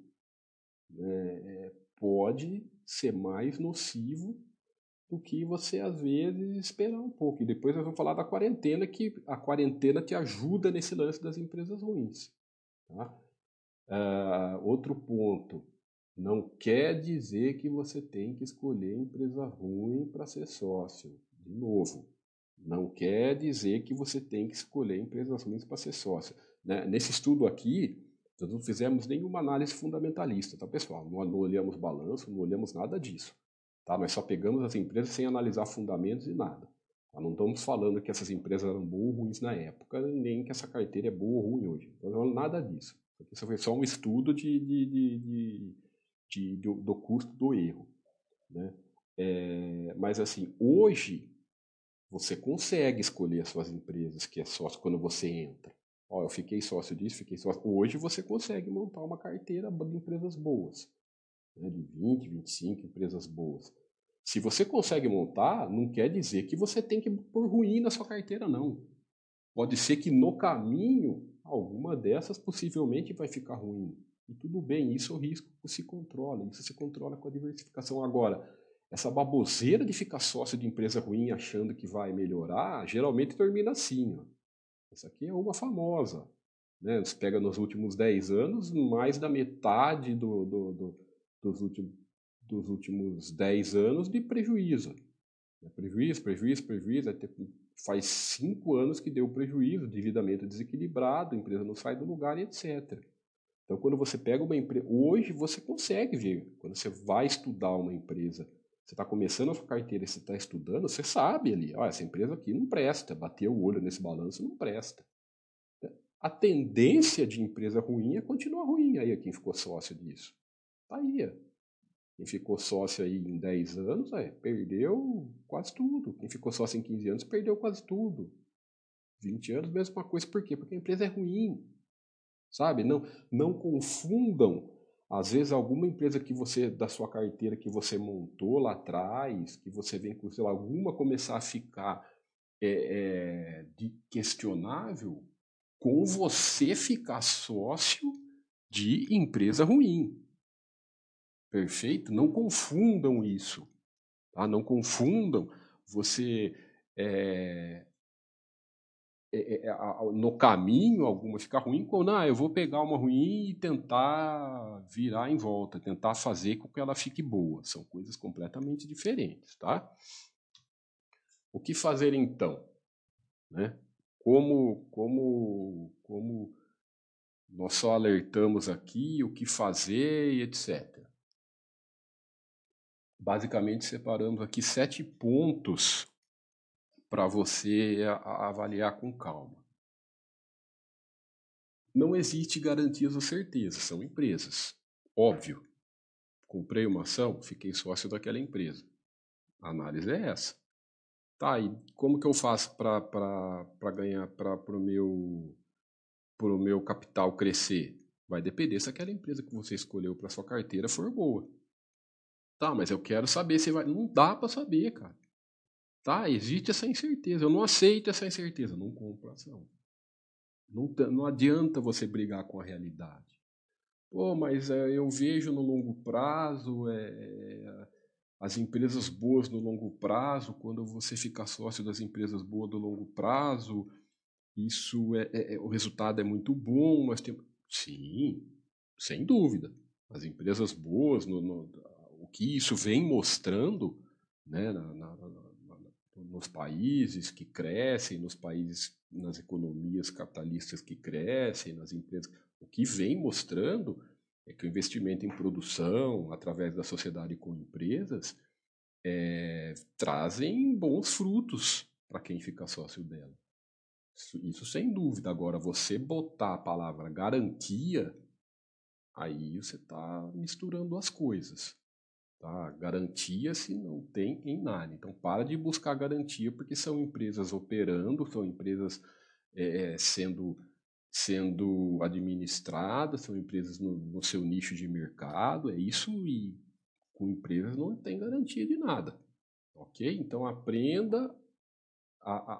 né, pode ser mais nocivo do que você às vezes esperar um pouco. E depois nós vamos falar da quarentena, que a quarentena te ajuda nesse lance das empresas ruins. Tá? Uh, outro ponto, não quer dizer que você tem que escolher empresa ruim para ser sócio. De novo, não quer dizer que você tem que escolher empresas ruins para ser sócio. Né? Nesse estudo aqui, nós não fizemos nenhuma análise fundamentalista, tá, pessoal? Não, não olhamos balanço, não olhamos nada disso. Tá? Nós só pegamos as empresas sem analisar fundamentos e nada. Tá? Não estamos falando que essas empresas eram boas ou ruins na época, nem que essa carteira é boa ou ruim hoje. Não nada disso. Isso foi só um estudo de, de, de, de do, do, custo do erro. Né? É, mas assim, hoje você consegue escolher as suas empresas que é sócio quando você entra. Ó, eu fiquei sócio disso, fiquei sócio. Hoje você consegue montar uma carteira de empresas boas. Né, de 20, 25 empresas boas. Se você consegue montar, não quer dizer que você tem que pôr ruim na sua carteira, não. Pode ser que no caminho, alguma dessas possivelmente vai ficar ruim. E tudo bem, isso é o risco que se controla. Isso se controla com a diversificação. Agora, essa baboseira de ficar sócio de empresa ruim achando que vai melhorar, geralmente termina assim. Ó. Essa aqui é uma famosa. Né? Você pega nos últimos 10 anos, mais da metade do, do, do, dos, últimos, dos últimos 10 anos de prejuízo. É prejuízo, prejuízo, prejuízo. Faz 5 anos que deu prejuízo, endividamento desequilibrado, a empresa não sai do lugar, etc. Então, quando você pega uma empresa. Hoje você consegue ver, quando você vai estudar uma empresa você está começando a sua carteira você está estudando, você sabe ali, ó, essa empresa aqui não presta, bater o olho nesse balanço não presta. A tendência de empresa ruim é continuar ruim. Aí quem ficou sócio disso. Tá aí. Quem ficou sócio aí em 10 anos, é, perdeu quase tudo. Quem ficou sócio em 15 anos, perdeu quase tudo. 20 anos, mesma coisa. Por quê? Porque a empresa é ruim. Sabe? Não, não confundam às vezes, alguma empresa que você, da sua carteira, que você montou lá atrás, que você vem com, sei lá, alguma começar a ficar é, é, de questionável, com você ficar sócio de empresa ruim. Perfeito? Não confundam isso. Tá? Não confundam você é, no caminho alguma ficar ruim, quando ah, eu vou pegar uma ruim e tentar virar em volta, tentar fazer com que ela fique boa. São coisas completamente diferentes, tá? O que fazer então? Né? Como, como, como nós só alertamos aqui o que fazer e etc. Basicamente separamos aqui sete pontos para você avaliar com calma. Não existe garantias ou certezas, são empresas. Óbvio. Comprei uma ação, fiquei sócio daquela empresa. A análise é essa. Tá, e como que eu faço para ganhar, para o meu, pro meu capital crescer? Vai depender se aquela empresa que você escolheu para sua carteira for boa. Tá, mas eu quero saber se vai. Não dá para saber, cara. Tá? Existe essa incerteza. Eu não aceito essa incerteza. Não compro ação. Não, não adianta você brigar com a realidade. Pô, mas é, eu vejo no longo prazo é, as empresas boas no longo prazo, quando você fica sócio das empresas boas do longo prazo, isso é, é, é o resultado é muito bom, mas tem... sim, sem dúvida. As empresas boas, no, no, o que isso vem mostrando né, na, na, nos países que crescem, nos países, nas economias capitalistas que crescem, nas empresas. O que vem mostrando é que o investimento em produção, através da sociedade com empresas, é, trazem bons frutos para quem fica sócio dela. Isso, isso, sem dúvida. Agora, você botar a palavra garantia, Aí você está misturando as coisas. Tá? Garantia se não tem em nada. Então para de buscar garantia porque são empresas operando, são empresas é, sendo, sendo administradas, são empresas no, no seu nicho de mercado. É isso e com empresas não tem garantia de nada. Ok? Então aprenda a, a,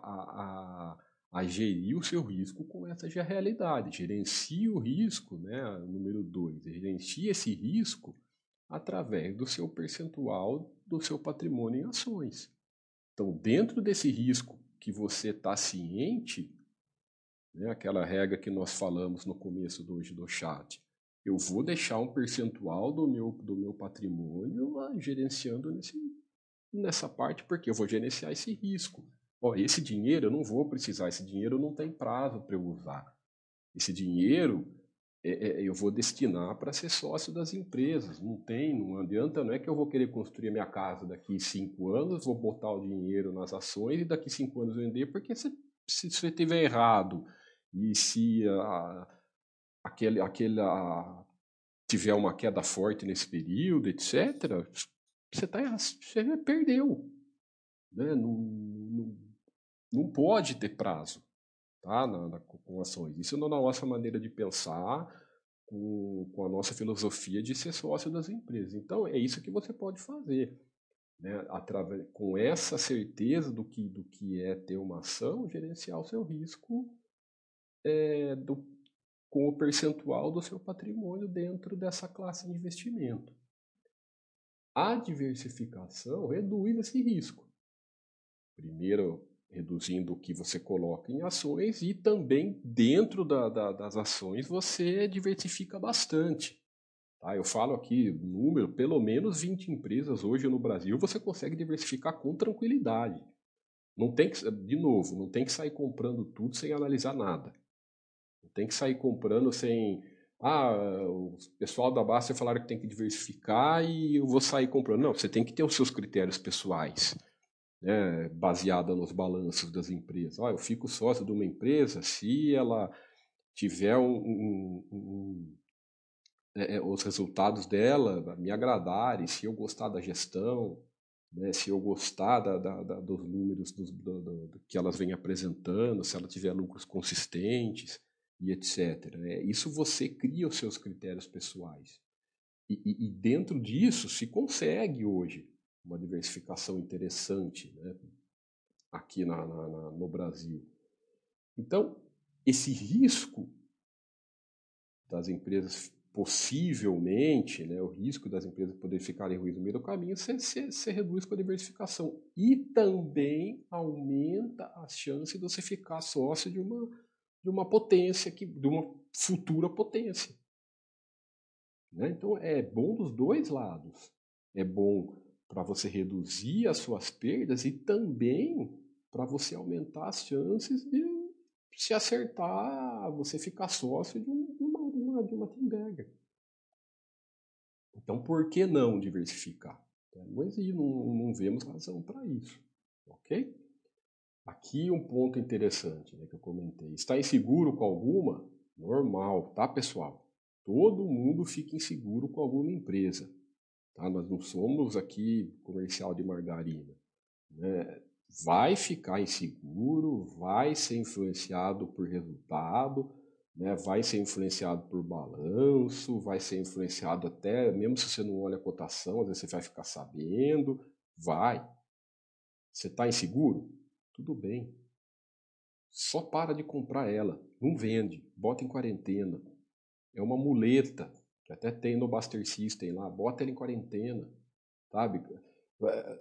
a, a, gerir o seu risco com essa realidade. Gerencie o risco, né? número dois, gerencie esse risco através do seu percentual do seu patrimônio em ações. Então, dentro desse risco que você está ciente, né, aquela regra que nós falamos no começo do hoje do chat, eu vou deixar um percentual do meu, do meu patrimônio gerenciando nesse, nessa parte, porque eu vou gerenciar esse risco. Ó, esse dinheiro eu não vou precisar, esse dinheiro não tem prazo para eu usar. Esse dinheiro é, é, eu vou destinar para ser sócio das empresas. Não tem, não adianta, não é que eu vou querer construir a minha casa daqui cinco anos, vou botar o dinheiro nas ações e daqui cinco anos vender, porque se, se você tiver errado e se a, aquele, aquele a, tiver uma queda forte nesse período, etc., você, tá, você perdeu. Né? Não, não, não pode ter prazo tá? Na, na, com ações. Isso na nossa maneira de pensar, com, com a nossa filosofia de ser sócio das empresas. Então, é isso que você pode fazer. Né? Através, com essa certeza do que, do que é ter uma ação, gerenciar o seu risco é, do, com o percentual do seu patrimônio dentro dessa classe de investimento. A diversificação reduz esse risco. Primeiro, reduzindo o que você coloca em ações e também dentro da, da, das ações você diversifica bastante. Tá? Eu falo aqui número, pelo menos 20 empresas hoje no Brasil você consegue diversificar com tranquilidade. Não tem que, de novo, não tem que sair comprando tudo sem analisar nada. Não tem que sair comprando sem ah, o pessoal da Basta falaram que tem que diversificar e eu vou sair comprando. Não, você tem que ter os seus critérios pessoais né, baseada nos balanços das empresas. Ah, eu fico sócio de uma empresa se ela tiver um, um, um, é, é, os resultados dela me agradarem, se eu gostar da gestão, né, se eu gostar da, da, da, dos números dos, do, do, que elas vêm apresentando, se ela tiver lucros consistentes e etc. Né? Isso você cria os seus critérios pessoais. E, e, e dentro disso se consegue hoje uma diversificação interessante né, aqui na, na, na, no Brasil. Então, esse risco das empresas possivelmente, né, o risco das empresas poderem ficar em ruim no meio do caminho, você, reduz com a diversificação. E também aumenta a chance de você ficar sócio de uma, de uma potência, que, de uma futura potência. Né? Então é bom dos dois lados. É bom para você reduzir as suas perdas e também para você aumentar as chances de se acertar, você ficar sócio de, uma, de uma, de uma Então, por que não diversificar? Não existe, não, não vemos razão para isso, ok? Aqui um ponto interessante né, que eu comentei. Está inseguro com alguma? Normal, tá, pessoal? Todo mundo fica inseguro com alguma empresa. Tá? Nós não somos aqui comercial de margarina. Né? Vai ficar inseguro, vai ser influenciado por resultado, né? vai ser influenciado por balanço, vai ser influenciado até, mesmo se você não olha a cotação, às vezes você vai ficar sabendo, vai. Você está inseguro? Tudo bem. Só para de comprar ela, não vende, bota em quarentena. É uma muleta, que até tem no Buster System lá, bota ele em quarentena, sabe? É,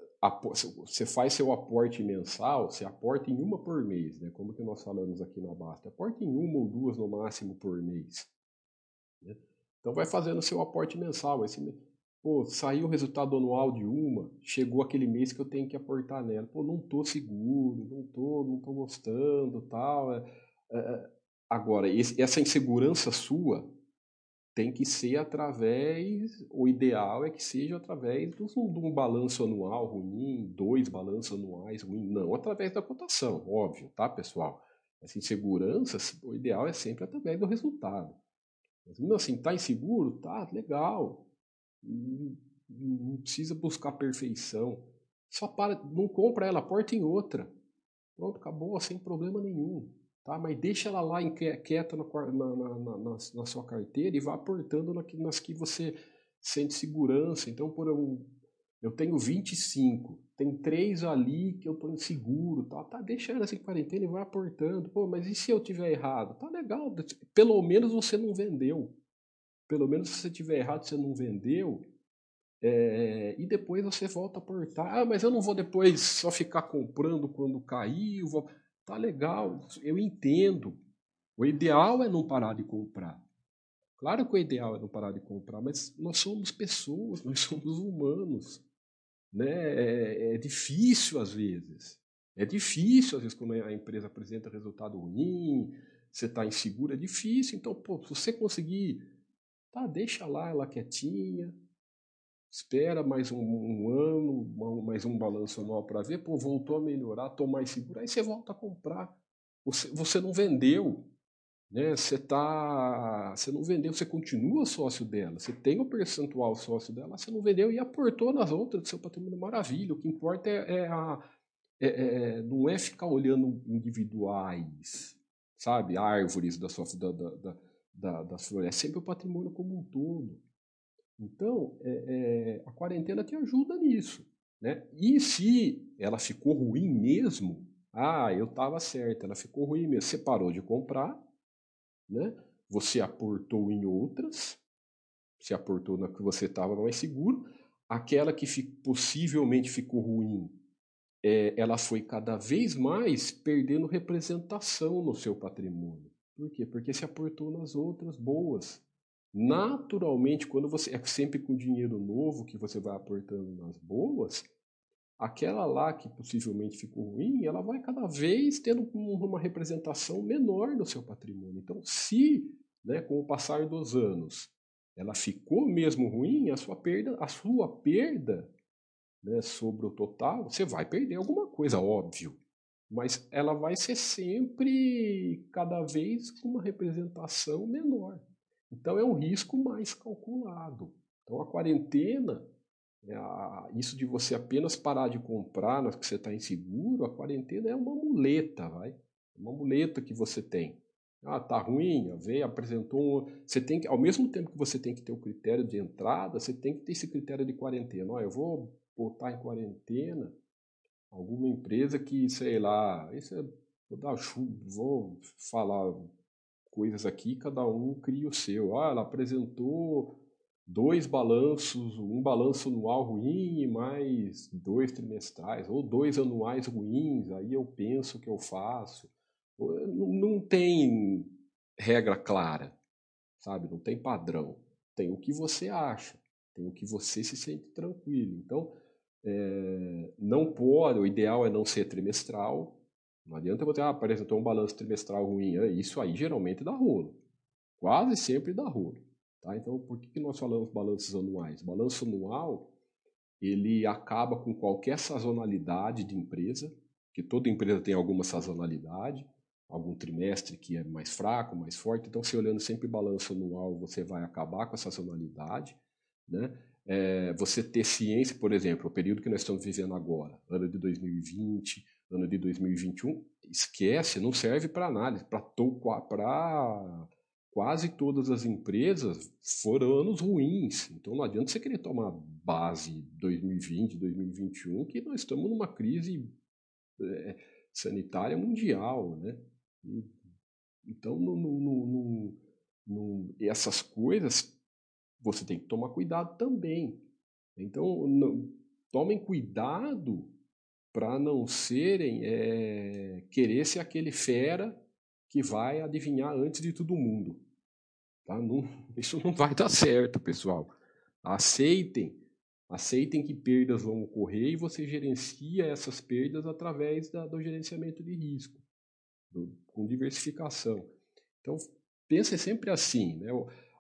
você faz seu aporte mensal, você aporta em uma por mês, né? Como que nós falamos aqui na Basta, aporta em uma ou duas no máximo por mês. Né? Então vai fazendo seu aporte mensal. Esse, pô, saiu o resultado anual de uma, chegou aquele mês que eu tenho que aportar nela. Pô, não tô seguro, não tô, não tô gostando, tal. É, é, é agora, esse, essa insegurança sua tem que ser através, o ideal é que seja através de um, balanço anual ruim, dois balanços anuais ruins, não através da cotação, óbvio, tá pessoal? Essa insegurança, o ideal é sempre através do resultado. Não, assim, tá inseguro? Tá, legal. Não, não precisa buscar perfeição. Só para, não compra ela, porta em outra. Pronto, acabou, sem problema nenhum. Tá? Mas deixa ela lá quieta na, na, na, na, sua carteira e vá aportando nas que você sente segurança. Então, por um, eu tenho 25, tem três ali que eu estou inseguro, tá? tá, deixa ela assim em quarentena e vai aportando. Pô, mas e se eu tiver errado? Tá legal, pelo menos você não vendeu. Pelo menos se você tiver errado, você não vendeu. É, e depois você volta a aportar. Ah, mas eu não vou depois só ficar comprando quando cair. Vou... Tá legal, eu entendo. O ideal é não parar de comprar. Claro que o ideal é não parar de comprar, mas nós somos pessoas, [LAUGHS] nós somos humanos. Né? É, é difícil às vezes. É difícil, às vezes, quando a empresa apresenta resultado ruim, você está inseguro, é difícil. Então, pô, se você conseguir, tá, deixa lá ela quietinha, espera mais um, um ano, mais um balanço anual para ver, pô, voltou a melhorar, estou mais seguro, aí você volta a comprar. Você, você não vendeu, né? Você tá, você não vendeu, você continua sócio dela, você tem o percentual sócio dela, você não vendeu e aportou nas outras do seu patrimônio maravilha. O que importa é, é a, é, é, não é ficar olhando individuais, sabe, árvores da sua da, da, da, da, da floresta, é sempre o patrimônio como um todo. Então, é, é, a quarentena te ajuda nisso. Né? E se ela ficou ruim mesmo, ah, eu estava certo, ela ficou ruim mesmo, você parou de comprar, né? você aportou em outras, se aportou na que você estava mais seguro, aquela que fi, possivelmente ficou ruim, é, ela foi cada vez mais perdendo representação no seu patrimônio. Por quê? Porque se aportou nas outras boas. Naturalmente, quando você é sempre com dinheiro novo que você vai aportando nas boas, aquela lá que possivelmente ficou ruim, ela vai cada vez tendo uma representação menor no seu patrimônio. Então, se, né, com o passar dos anos, ela ficou mesmo ruim, a sua perda, a sua perda né, sobre o total, você vai perder alguma coisa, óbvio. Mas ela vai ser sempre cada vez com uma representação menor. Então é um risco mais calculado. Então a quarentena, é isso de você apenas parar de comprar na que você está inseguro, a quarentena é uma muleta, vai? É uma muleta que você tem. Ah, tá ruim, veio, apresentou. Um... Você tem que, ao mesmo tempo que você tem que ter o critério de entrada, você tem que ter esse critério de quarentena. Ó, eu vou botar em quarentena alguma empresa que, sei lá, isso é, vou dar vou falar coisas aqui, cada um cria o seu. Ah, ela apresentou dois balanços, um balanço anual ruim e mais dois trimestrais, ou dois anuais ruins, aí eu penso que eu faço. Não tem regra clara, sabe? Não tem padrão. Tem o que você acha, tem o que você se sente tranquilo. Então, é, não pode, o ideal é não ser trimestral, não adianta você, ah, apresentou um balanço trimestral ruim. É, isso aí geralmente dá rolo. Quase sempre dá rolo. Tá? Então, por que, que nós falamos balanços anuais? Balanço anual, ele acaba com qualquer sazonalidade de empresa, que toda empresa tem alguma sazonalidade, algum trimestre que é mais fraco, mais forte. Então, se olhando sempre balanço anual, você vai acabar com a sazonalidade. Né? É, você ter ciência, por exemplo, o período que nós estamos vivendo agora, ano de 2020, ano de 2021, esquece, não serve para análise. Para quase todas as empresas foram anos ruins. Então não adianta você querer tomar base 2020, 2021, que nós estamos numa crise é, sanitária mundial. Né? E, então, no, no, no, essas coisas você tem que tomar cuidado também. Então, não, tomem cuidado para não serem, é, querer ser aquele fera que vai adivinhar antes de todo mundo. Tá? Não, [LAUGHS] isso não vai dar certo, pessoal. Aceitem, aceitem que perdas vão ocorrer e você gerencia essas perdas através da, do gerenciamento de risco, do, com diversificação. Então, pense sempre assim, né?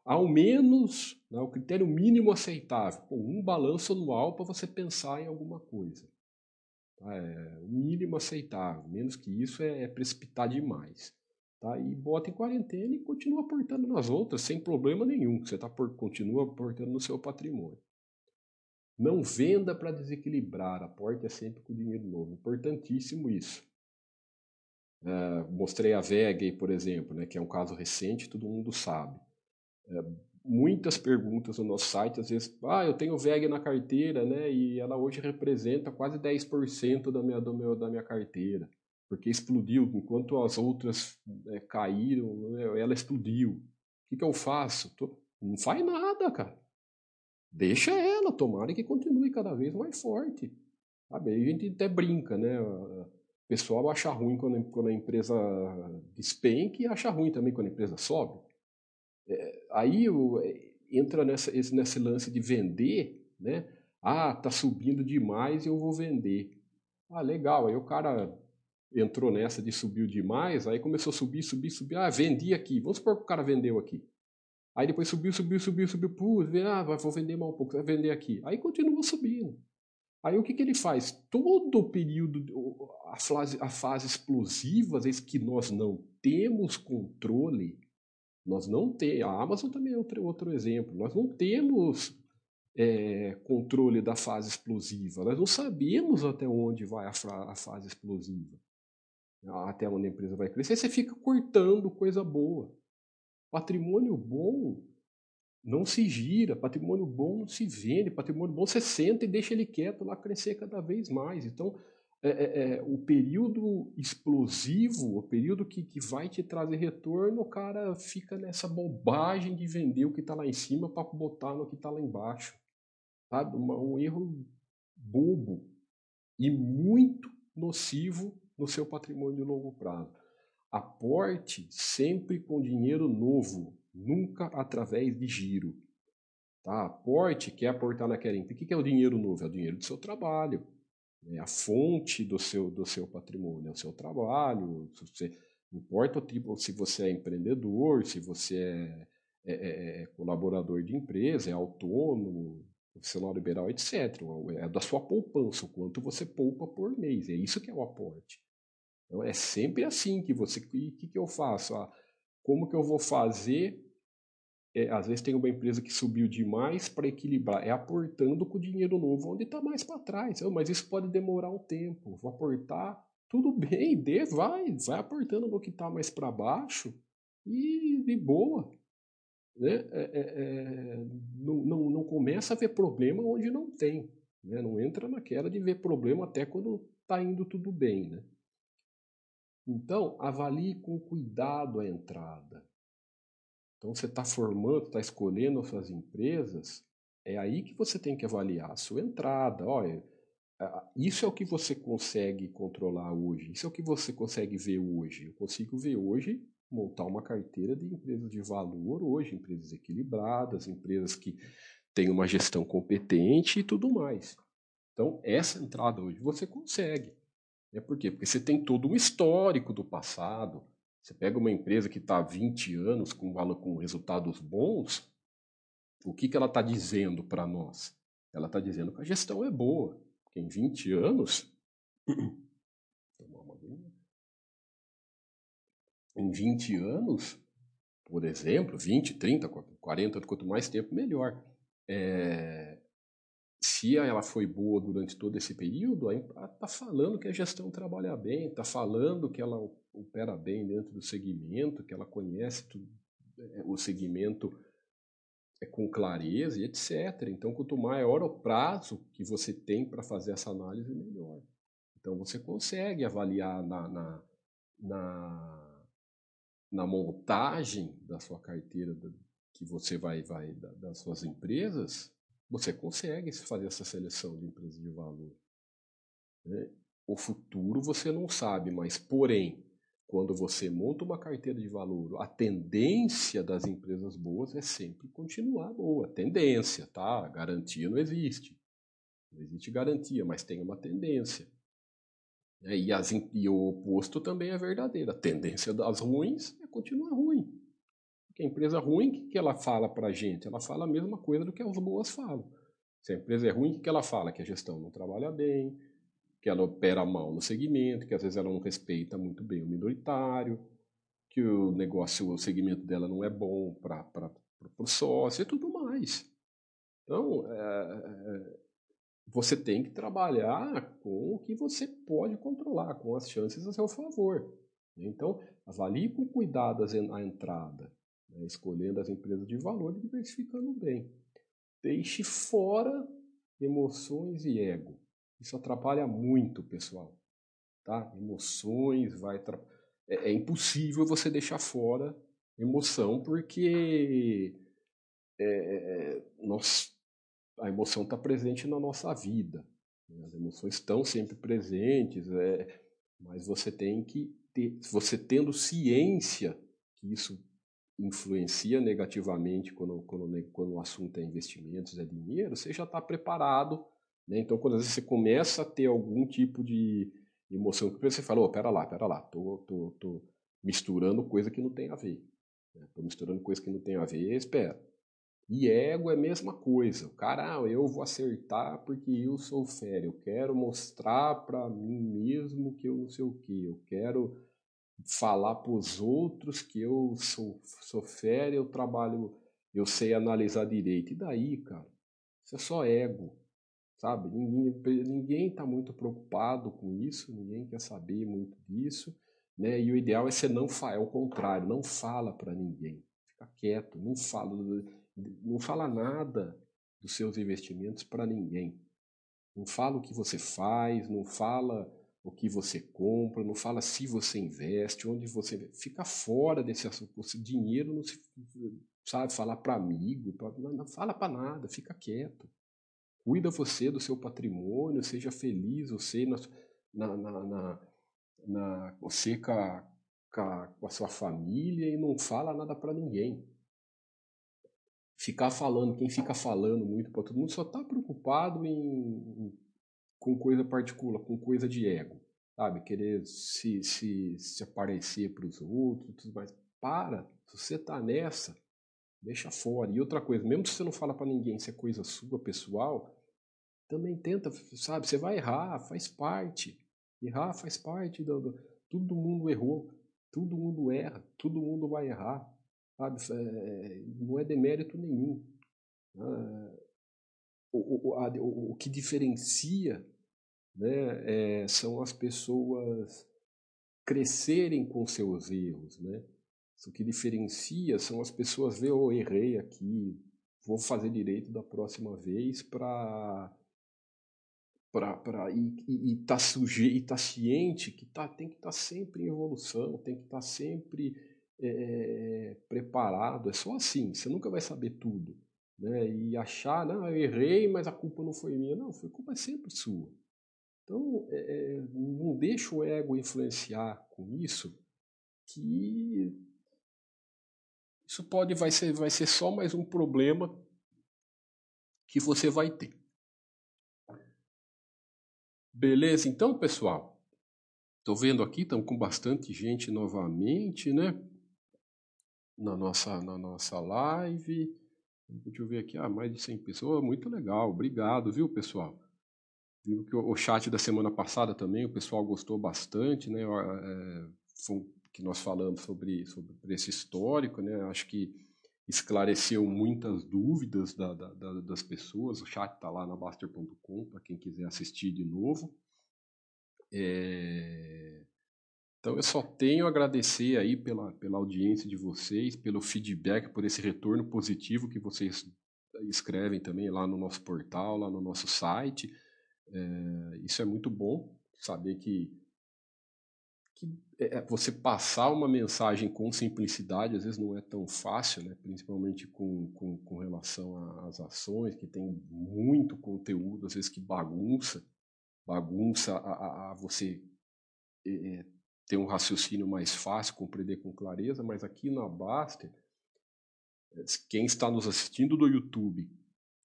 ao menos né, o critério mínimo aceitável, um balanço anual para você pensar em alguma coisa. É o mínimo aceitável, menos que isso é, é precipitar demais. tá? E bota em quarentena e continua aportando nas outras sem problema nenhum. Você tá por, continua aportando no seu patrimônio. Não venda para desequilibrar, aporte é sempre com dinheiro novo. Importantíssimo isso. Uh, mostrei a VEG, por exemplo, né, que é um caso recente, todo mundo sabe. Uh, muitas perguntas no nosso site, às vezes, ah, eu tenho VEG na carteira, né, e ela hoje representa quase 10% da minha, do meu, da minha carteira, porque explodiu, enquanto as outras né, caíram, né, ela explodiu. O que, que eu faço? Tô... Não faz nada, cara. Deixa ela, tomara que continue cada vez mais forte. Sabe? A gente até brinca, né? O pessoal acha ruim quando, quando a empresa despenca e acha ruim também quando a empresa sobe. Aí é, entra nessa, esse, nesse lance de vender, né? Ah, tá subindo demais, eu vou vender. Ah, legal. Aí o cara entrou nessa de subiu demais, aí começou a subir, subir, subir. Ah, vendi aqui. Vamos supor que o cara vendeu aqui. Aí depois subiu, subiu, subiu, subiu. Putz, ah, vou vender mais um pouco, vai vender aqui. Aí continua subindo. Aí o que, que ele faz? Todo o período, a fase, a fase vezes que nós não temos controle, nós não temos. A Amazon também é outro, outro exemplo. Nós não temos é, controle da fase explosiva. Nós não sabemos até onde vai a, a fase explosiva. Até onde a empresa vai crescer. Você fica cortando coisa boa. Patrimônio bom não se gira, patrimônio bom não se vende, patrimônio bom você senta e deixa ele quieto lá crescer cada vez mais. Então, é, é, é, o período explosivo, o período que, que vai te trazer retorno, o cara fica nessa bobagem de vender o que está lá em cima para botar no que está lá embaixo. Sabe? um erro bobo e muito nocivo no seu patrimônio de longo prazo. Aporte sempre com dinheiro novo, nunca através de giro. Tá? Aporte quer aportar naquela empresa. O que é o dinheiro novo? É o dinheiro do seu trabalho. É a fonte do seu, do seu patrimônio, é o seu trabalho. Se você, não importa o tipo, se você é empreendedor, se você é, é, é, é colaborador de empresa, é autônomo, profissional liberal, etc. É da sua poupança, o quanto você poupa por mês. É isso que é o aporte. Então é sempre assim que você. O que, que eu faço? Ah, como que eu vou fazer? É, às vezes tem uma empresa que subiu demais para equilibrar, é aportando com dinheiro novo onde está mais para trás. Oh, mas isso pode demorar um tempo. Vou aportar, tudo [LAUGHS] bem, dê, vai, vai aportando no que está mais para baixo e de boa. Né? É, é, é, não, não, não começa a ver problema onde não tem. Né? Não entra naquela de ver problema até quando está indo tudo bem. Né? Então, avalie com cuidado a entrada. Então, você está formando, está escolhendo as suas empresas, é aí que você tem que avaliar a sua entrada. Olha, isso é o que você consegue controlar hoje, isso é o que você consegue ver hoje. Eu consigo ver hoje, montar uma carteira de empresas de valor hoje, empresas equilibradas, empresas que têm uma gestão competente e tudo mais. Então, essa entrada hoje você consegue. É por quê? Porque você tem todo um histórico do passado. Você pega uma empresa que está há 20 anos com, com resultados bons, o que, que ela está dizendo para nós? Ela está dizendo que a gestão é boa. Porque em 20 anos. [CLEARS THROAT] em 20 anos, por exemplo, 20, 30, 40, quanto mais tempo, melhor. É, se ela foi boa durante todo esse período, está falando que a gestão trabalha bem, está falando que ela opera bem dentro do segmento, que ela conhece é, o segmento é, com clareza e etc. Então, quanto maior o prazo que você tem para fazer essa análise, melhor. Então, você consegue avaliar na, na, na, na montagem da sua carteira que você vai, vai das suas empresas, você consegue fazer essa seleção de empresas de valor. Né? O futuro você não sabe, mas porém, quando você monta uma carteira de valor, a tendência das empresas boas é sempre continuar boa. Tendência, tá? Garantia não existe. Não existe garantia, mas tem uma tendência. E, as, e o oposto também é verdadeiro. A tendência das ruins é continuar ruim. Porque a empresa ruim, o que ela fala para a gente? Ela fala a mesma coisa do que as boas falam. Se a empresa é ruim, o que ela fala? Que a gestão não trabalha bem, que ela opera mal no segmento, que às vezes ela não respeita muito bem o minoritário, que o negócio, o segmento dela não é bom para o sócio e tudo mais. Então, é, você tem que trabalhar com o que você pode controlar, com as chances a seu favor. Então, avalie com cuidado a entrada, né, escolhendo as empresas de valor e diversificando bem. Deixe fora emoções e ego. Isso atrapalha muito, pessoal. Tá? Emoções vai é, é impossível você deixar fora emoção porque é, é nós a emoção está presente na nossa vida. Né? As emoções estão sempre presentes, é, mas você tem que ter, você tendo ciência que isso influencia negativamente quando, quando, quando o assunto é investimentos, é dinheiro, você já está preparado. Né? Então, quando às vezes você começa a ter algum tipo de emoção, você fala, oh, pera lá, pera lá, tô, tô, tô misturando coisa que não tem a ver. Estou né? misturando coisa que não tem a ver, espera. E ego é a mesma coisa. O cara, ah, eu vou acertar porque eu sou fera. Eu quero mostrar para mim mesmo que eu não sei o que. Eu quero falar para os outros que eu sou, sou fera, eu trabalho, eu sei analisar direito. E daí, cara? Isso é só ego, sabe? Ninguém ninguém está muito preocupado com isso, ninguém quer saber muito disso, né? E o ideal é você não falar, é o contrário, não fala para ninguém. Fica quieto, não fala não fala nada dos seus investimentos para ninguém. Não fala o que você faz, não fala o que você compra, não fala se você investe, onde você fica fora desse assunto. Esse dinheiro não se sabe falar para amigo, pra, não, fala para nada, fica quieto. Cuida você do seu patrimônio, seja feliz você na, na, na, na, na você com a, com a, sua família e não fala nada para ninguém ficar falando, quem fica falando muito para todo mundo só está preocupado em, com coisa particular, com coisa de ego, sabe? Querer se, se, se aparecer para os outros, tudo mais. Para, se você está nessa, deixa fora. E outra coisa, mesmo se você não fala para ninguém se é coisa sua, pessoal, também tenta, sabe? Você vai errar, faz parte. Errar faz parte do, do todo mundo errou, todo mundo erra, todo mundo vai errar. Sabe? É, não é demérito nenhum. Ah, o, o, a, o, o, que diferencia né, é, são as pessoas crescerem com seus erros. Né? O que diferencia são as pessoas ver, oh, errei aqui, vou fazer direito da próxima vez para para e, e, e tá suje, e tá ciente que tá, tem que estar tá sempre em evolução, tem que estar tá sempre é, preparado. É só assim, você nunca vai saber tudo. Né? E achar, não, eu errei, mas a culpa não foi minha. Não, foi culpa é sempre sua. Então, é, não deixa o ego influenciar com isso, que isso pode vai ser, vai ser só mais um problema que você vai ter. Beleza, então, pessoal? Estou vendo aqui, estamos com bastante gente novamente, né? na nossa, na nossa live. Deixa eu ver aqui, ah, mais de 100 pessoas, muito legal, obrigado, viu, pessoal? Viu que o, chat da semana passada também, o pessoal gostou bastante, né? É, que nós falamos sobre, sobre esse histórico, né? Acho que esclareceu muitas dúvidas da, da, da, das pessoas. O chat está lá na Baster.com para quem quiser assistir de novo. É... Então eu só tenho a agradecer aí pela, pela audiência de vocês, pelo feedback, por esse retorno positivo que vocês escrevem também lá no nosso portal, lá no nosso site. É, isso é muito bom, saber que, que é, você passar uma mensagem com simplicidade às vezes não é tão fácil, né? principalmente com, com, com relação às ações, que tem muito conteúdo, às vezes que bagunça, bagunça a, a, a você é ter um raciocínio mais fácil, compreender com clareza, mas aqui na Baster, quem está nos assistindo do YouTube,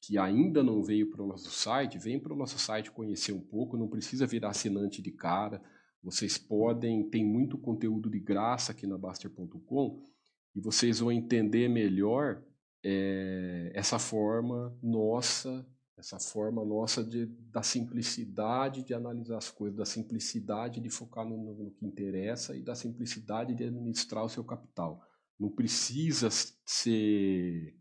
que ainda não veio para o nosso site, vem para o nosso site conhecer um pouco, não precisa virar assinante de cara, vocês podem, tem muito conteúdo de graça aqui na Baster.com e vocês vão entender melhor é, essa forma nossa essa forma nossa de, da simplicidade de analisar as coisas, da simplicidade de focar no, no, que interessa e da simplicidade de administrar o seu capital. Não precisa ser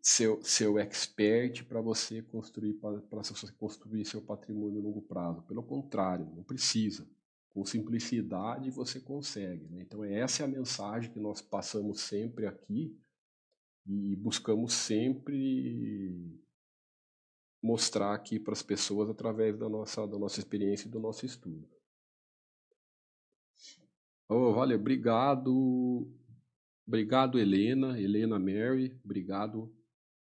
seu, seu expert para você construir para você construir seu patrimônio a longo prazo. Pelo contrário, não precisa. Com simplicidade você consegue. Né? Então essa é a mensagem que nós passamos sempre aqui e buscamos sempre mostrar aqui para as pessoas através da nossa, da nossa experiência e do nosso estudo. Oh, valeu, obrigado. Obrigado, Helena, Helena Mary, obrigado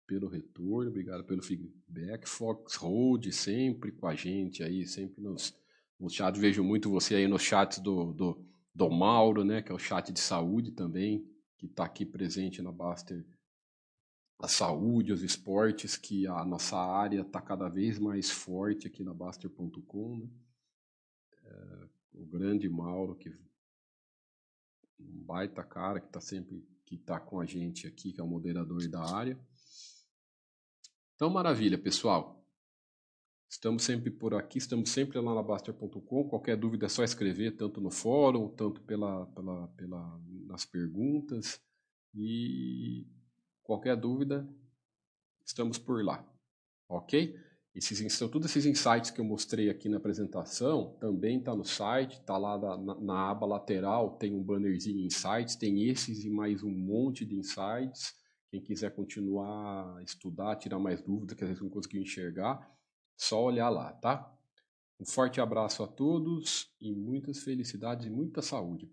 pelo retorno, obrigado pelo feedback. Fox Hold sempre com a gente aí, sempre nos, nos chats. Vejo muito você aí nos chats do, do, do Mauro, né, que é o chat de saúde também, que está aqui presente na Baster a saúde, os esportes, que a nossa área está cada vez mais forte aqui na Baster.com. Né? É, o grande Mauro, que um baita cara que está sempre que está com a gente aqui, que é o moderador da área. Então, maravilha, pessoal. Estamos sempre por aqui, estamos sempre lá na Baster.com. Qualquer dúvida é só escrever, tanto no fórum, tanto pela, pela, pela, nas perguntas. E Qualquer dúvida, estamos por lá, ok? Esses, então, todos esses insights que eu mostrei aqui na apresentação também está no site, está lá na, na, aba lateral, tem um bannerzinho insights, tem esses e mais um monte de insights. Quem quiser continuar a estudar, tirar mais dúvidas, que às vezes não conseguiu enxergar, só olhar lá, tá? Um forte abraço a todos e muitas felicidades e muita saúde.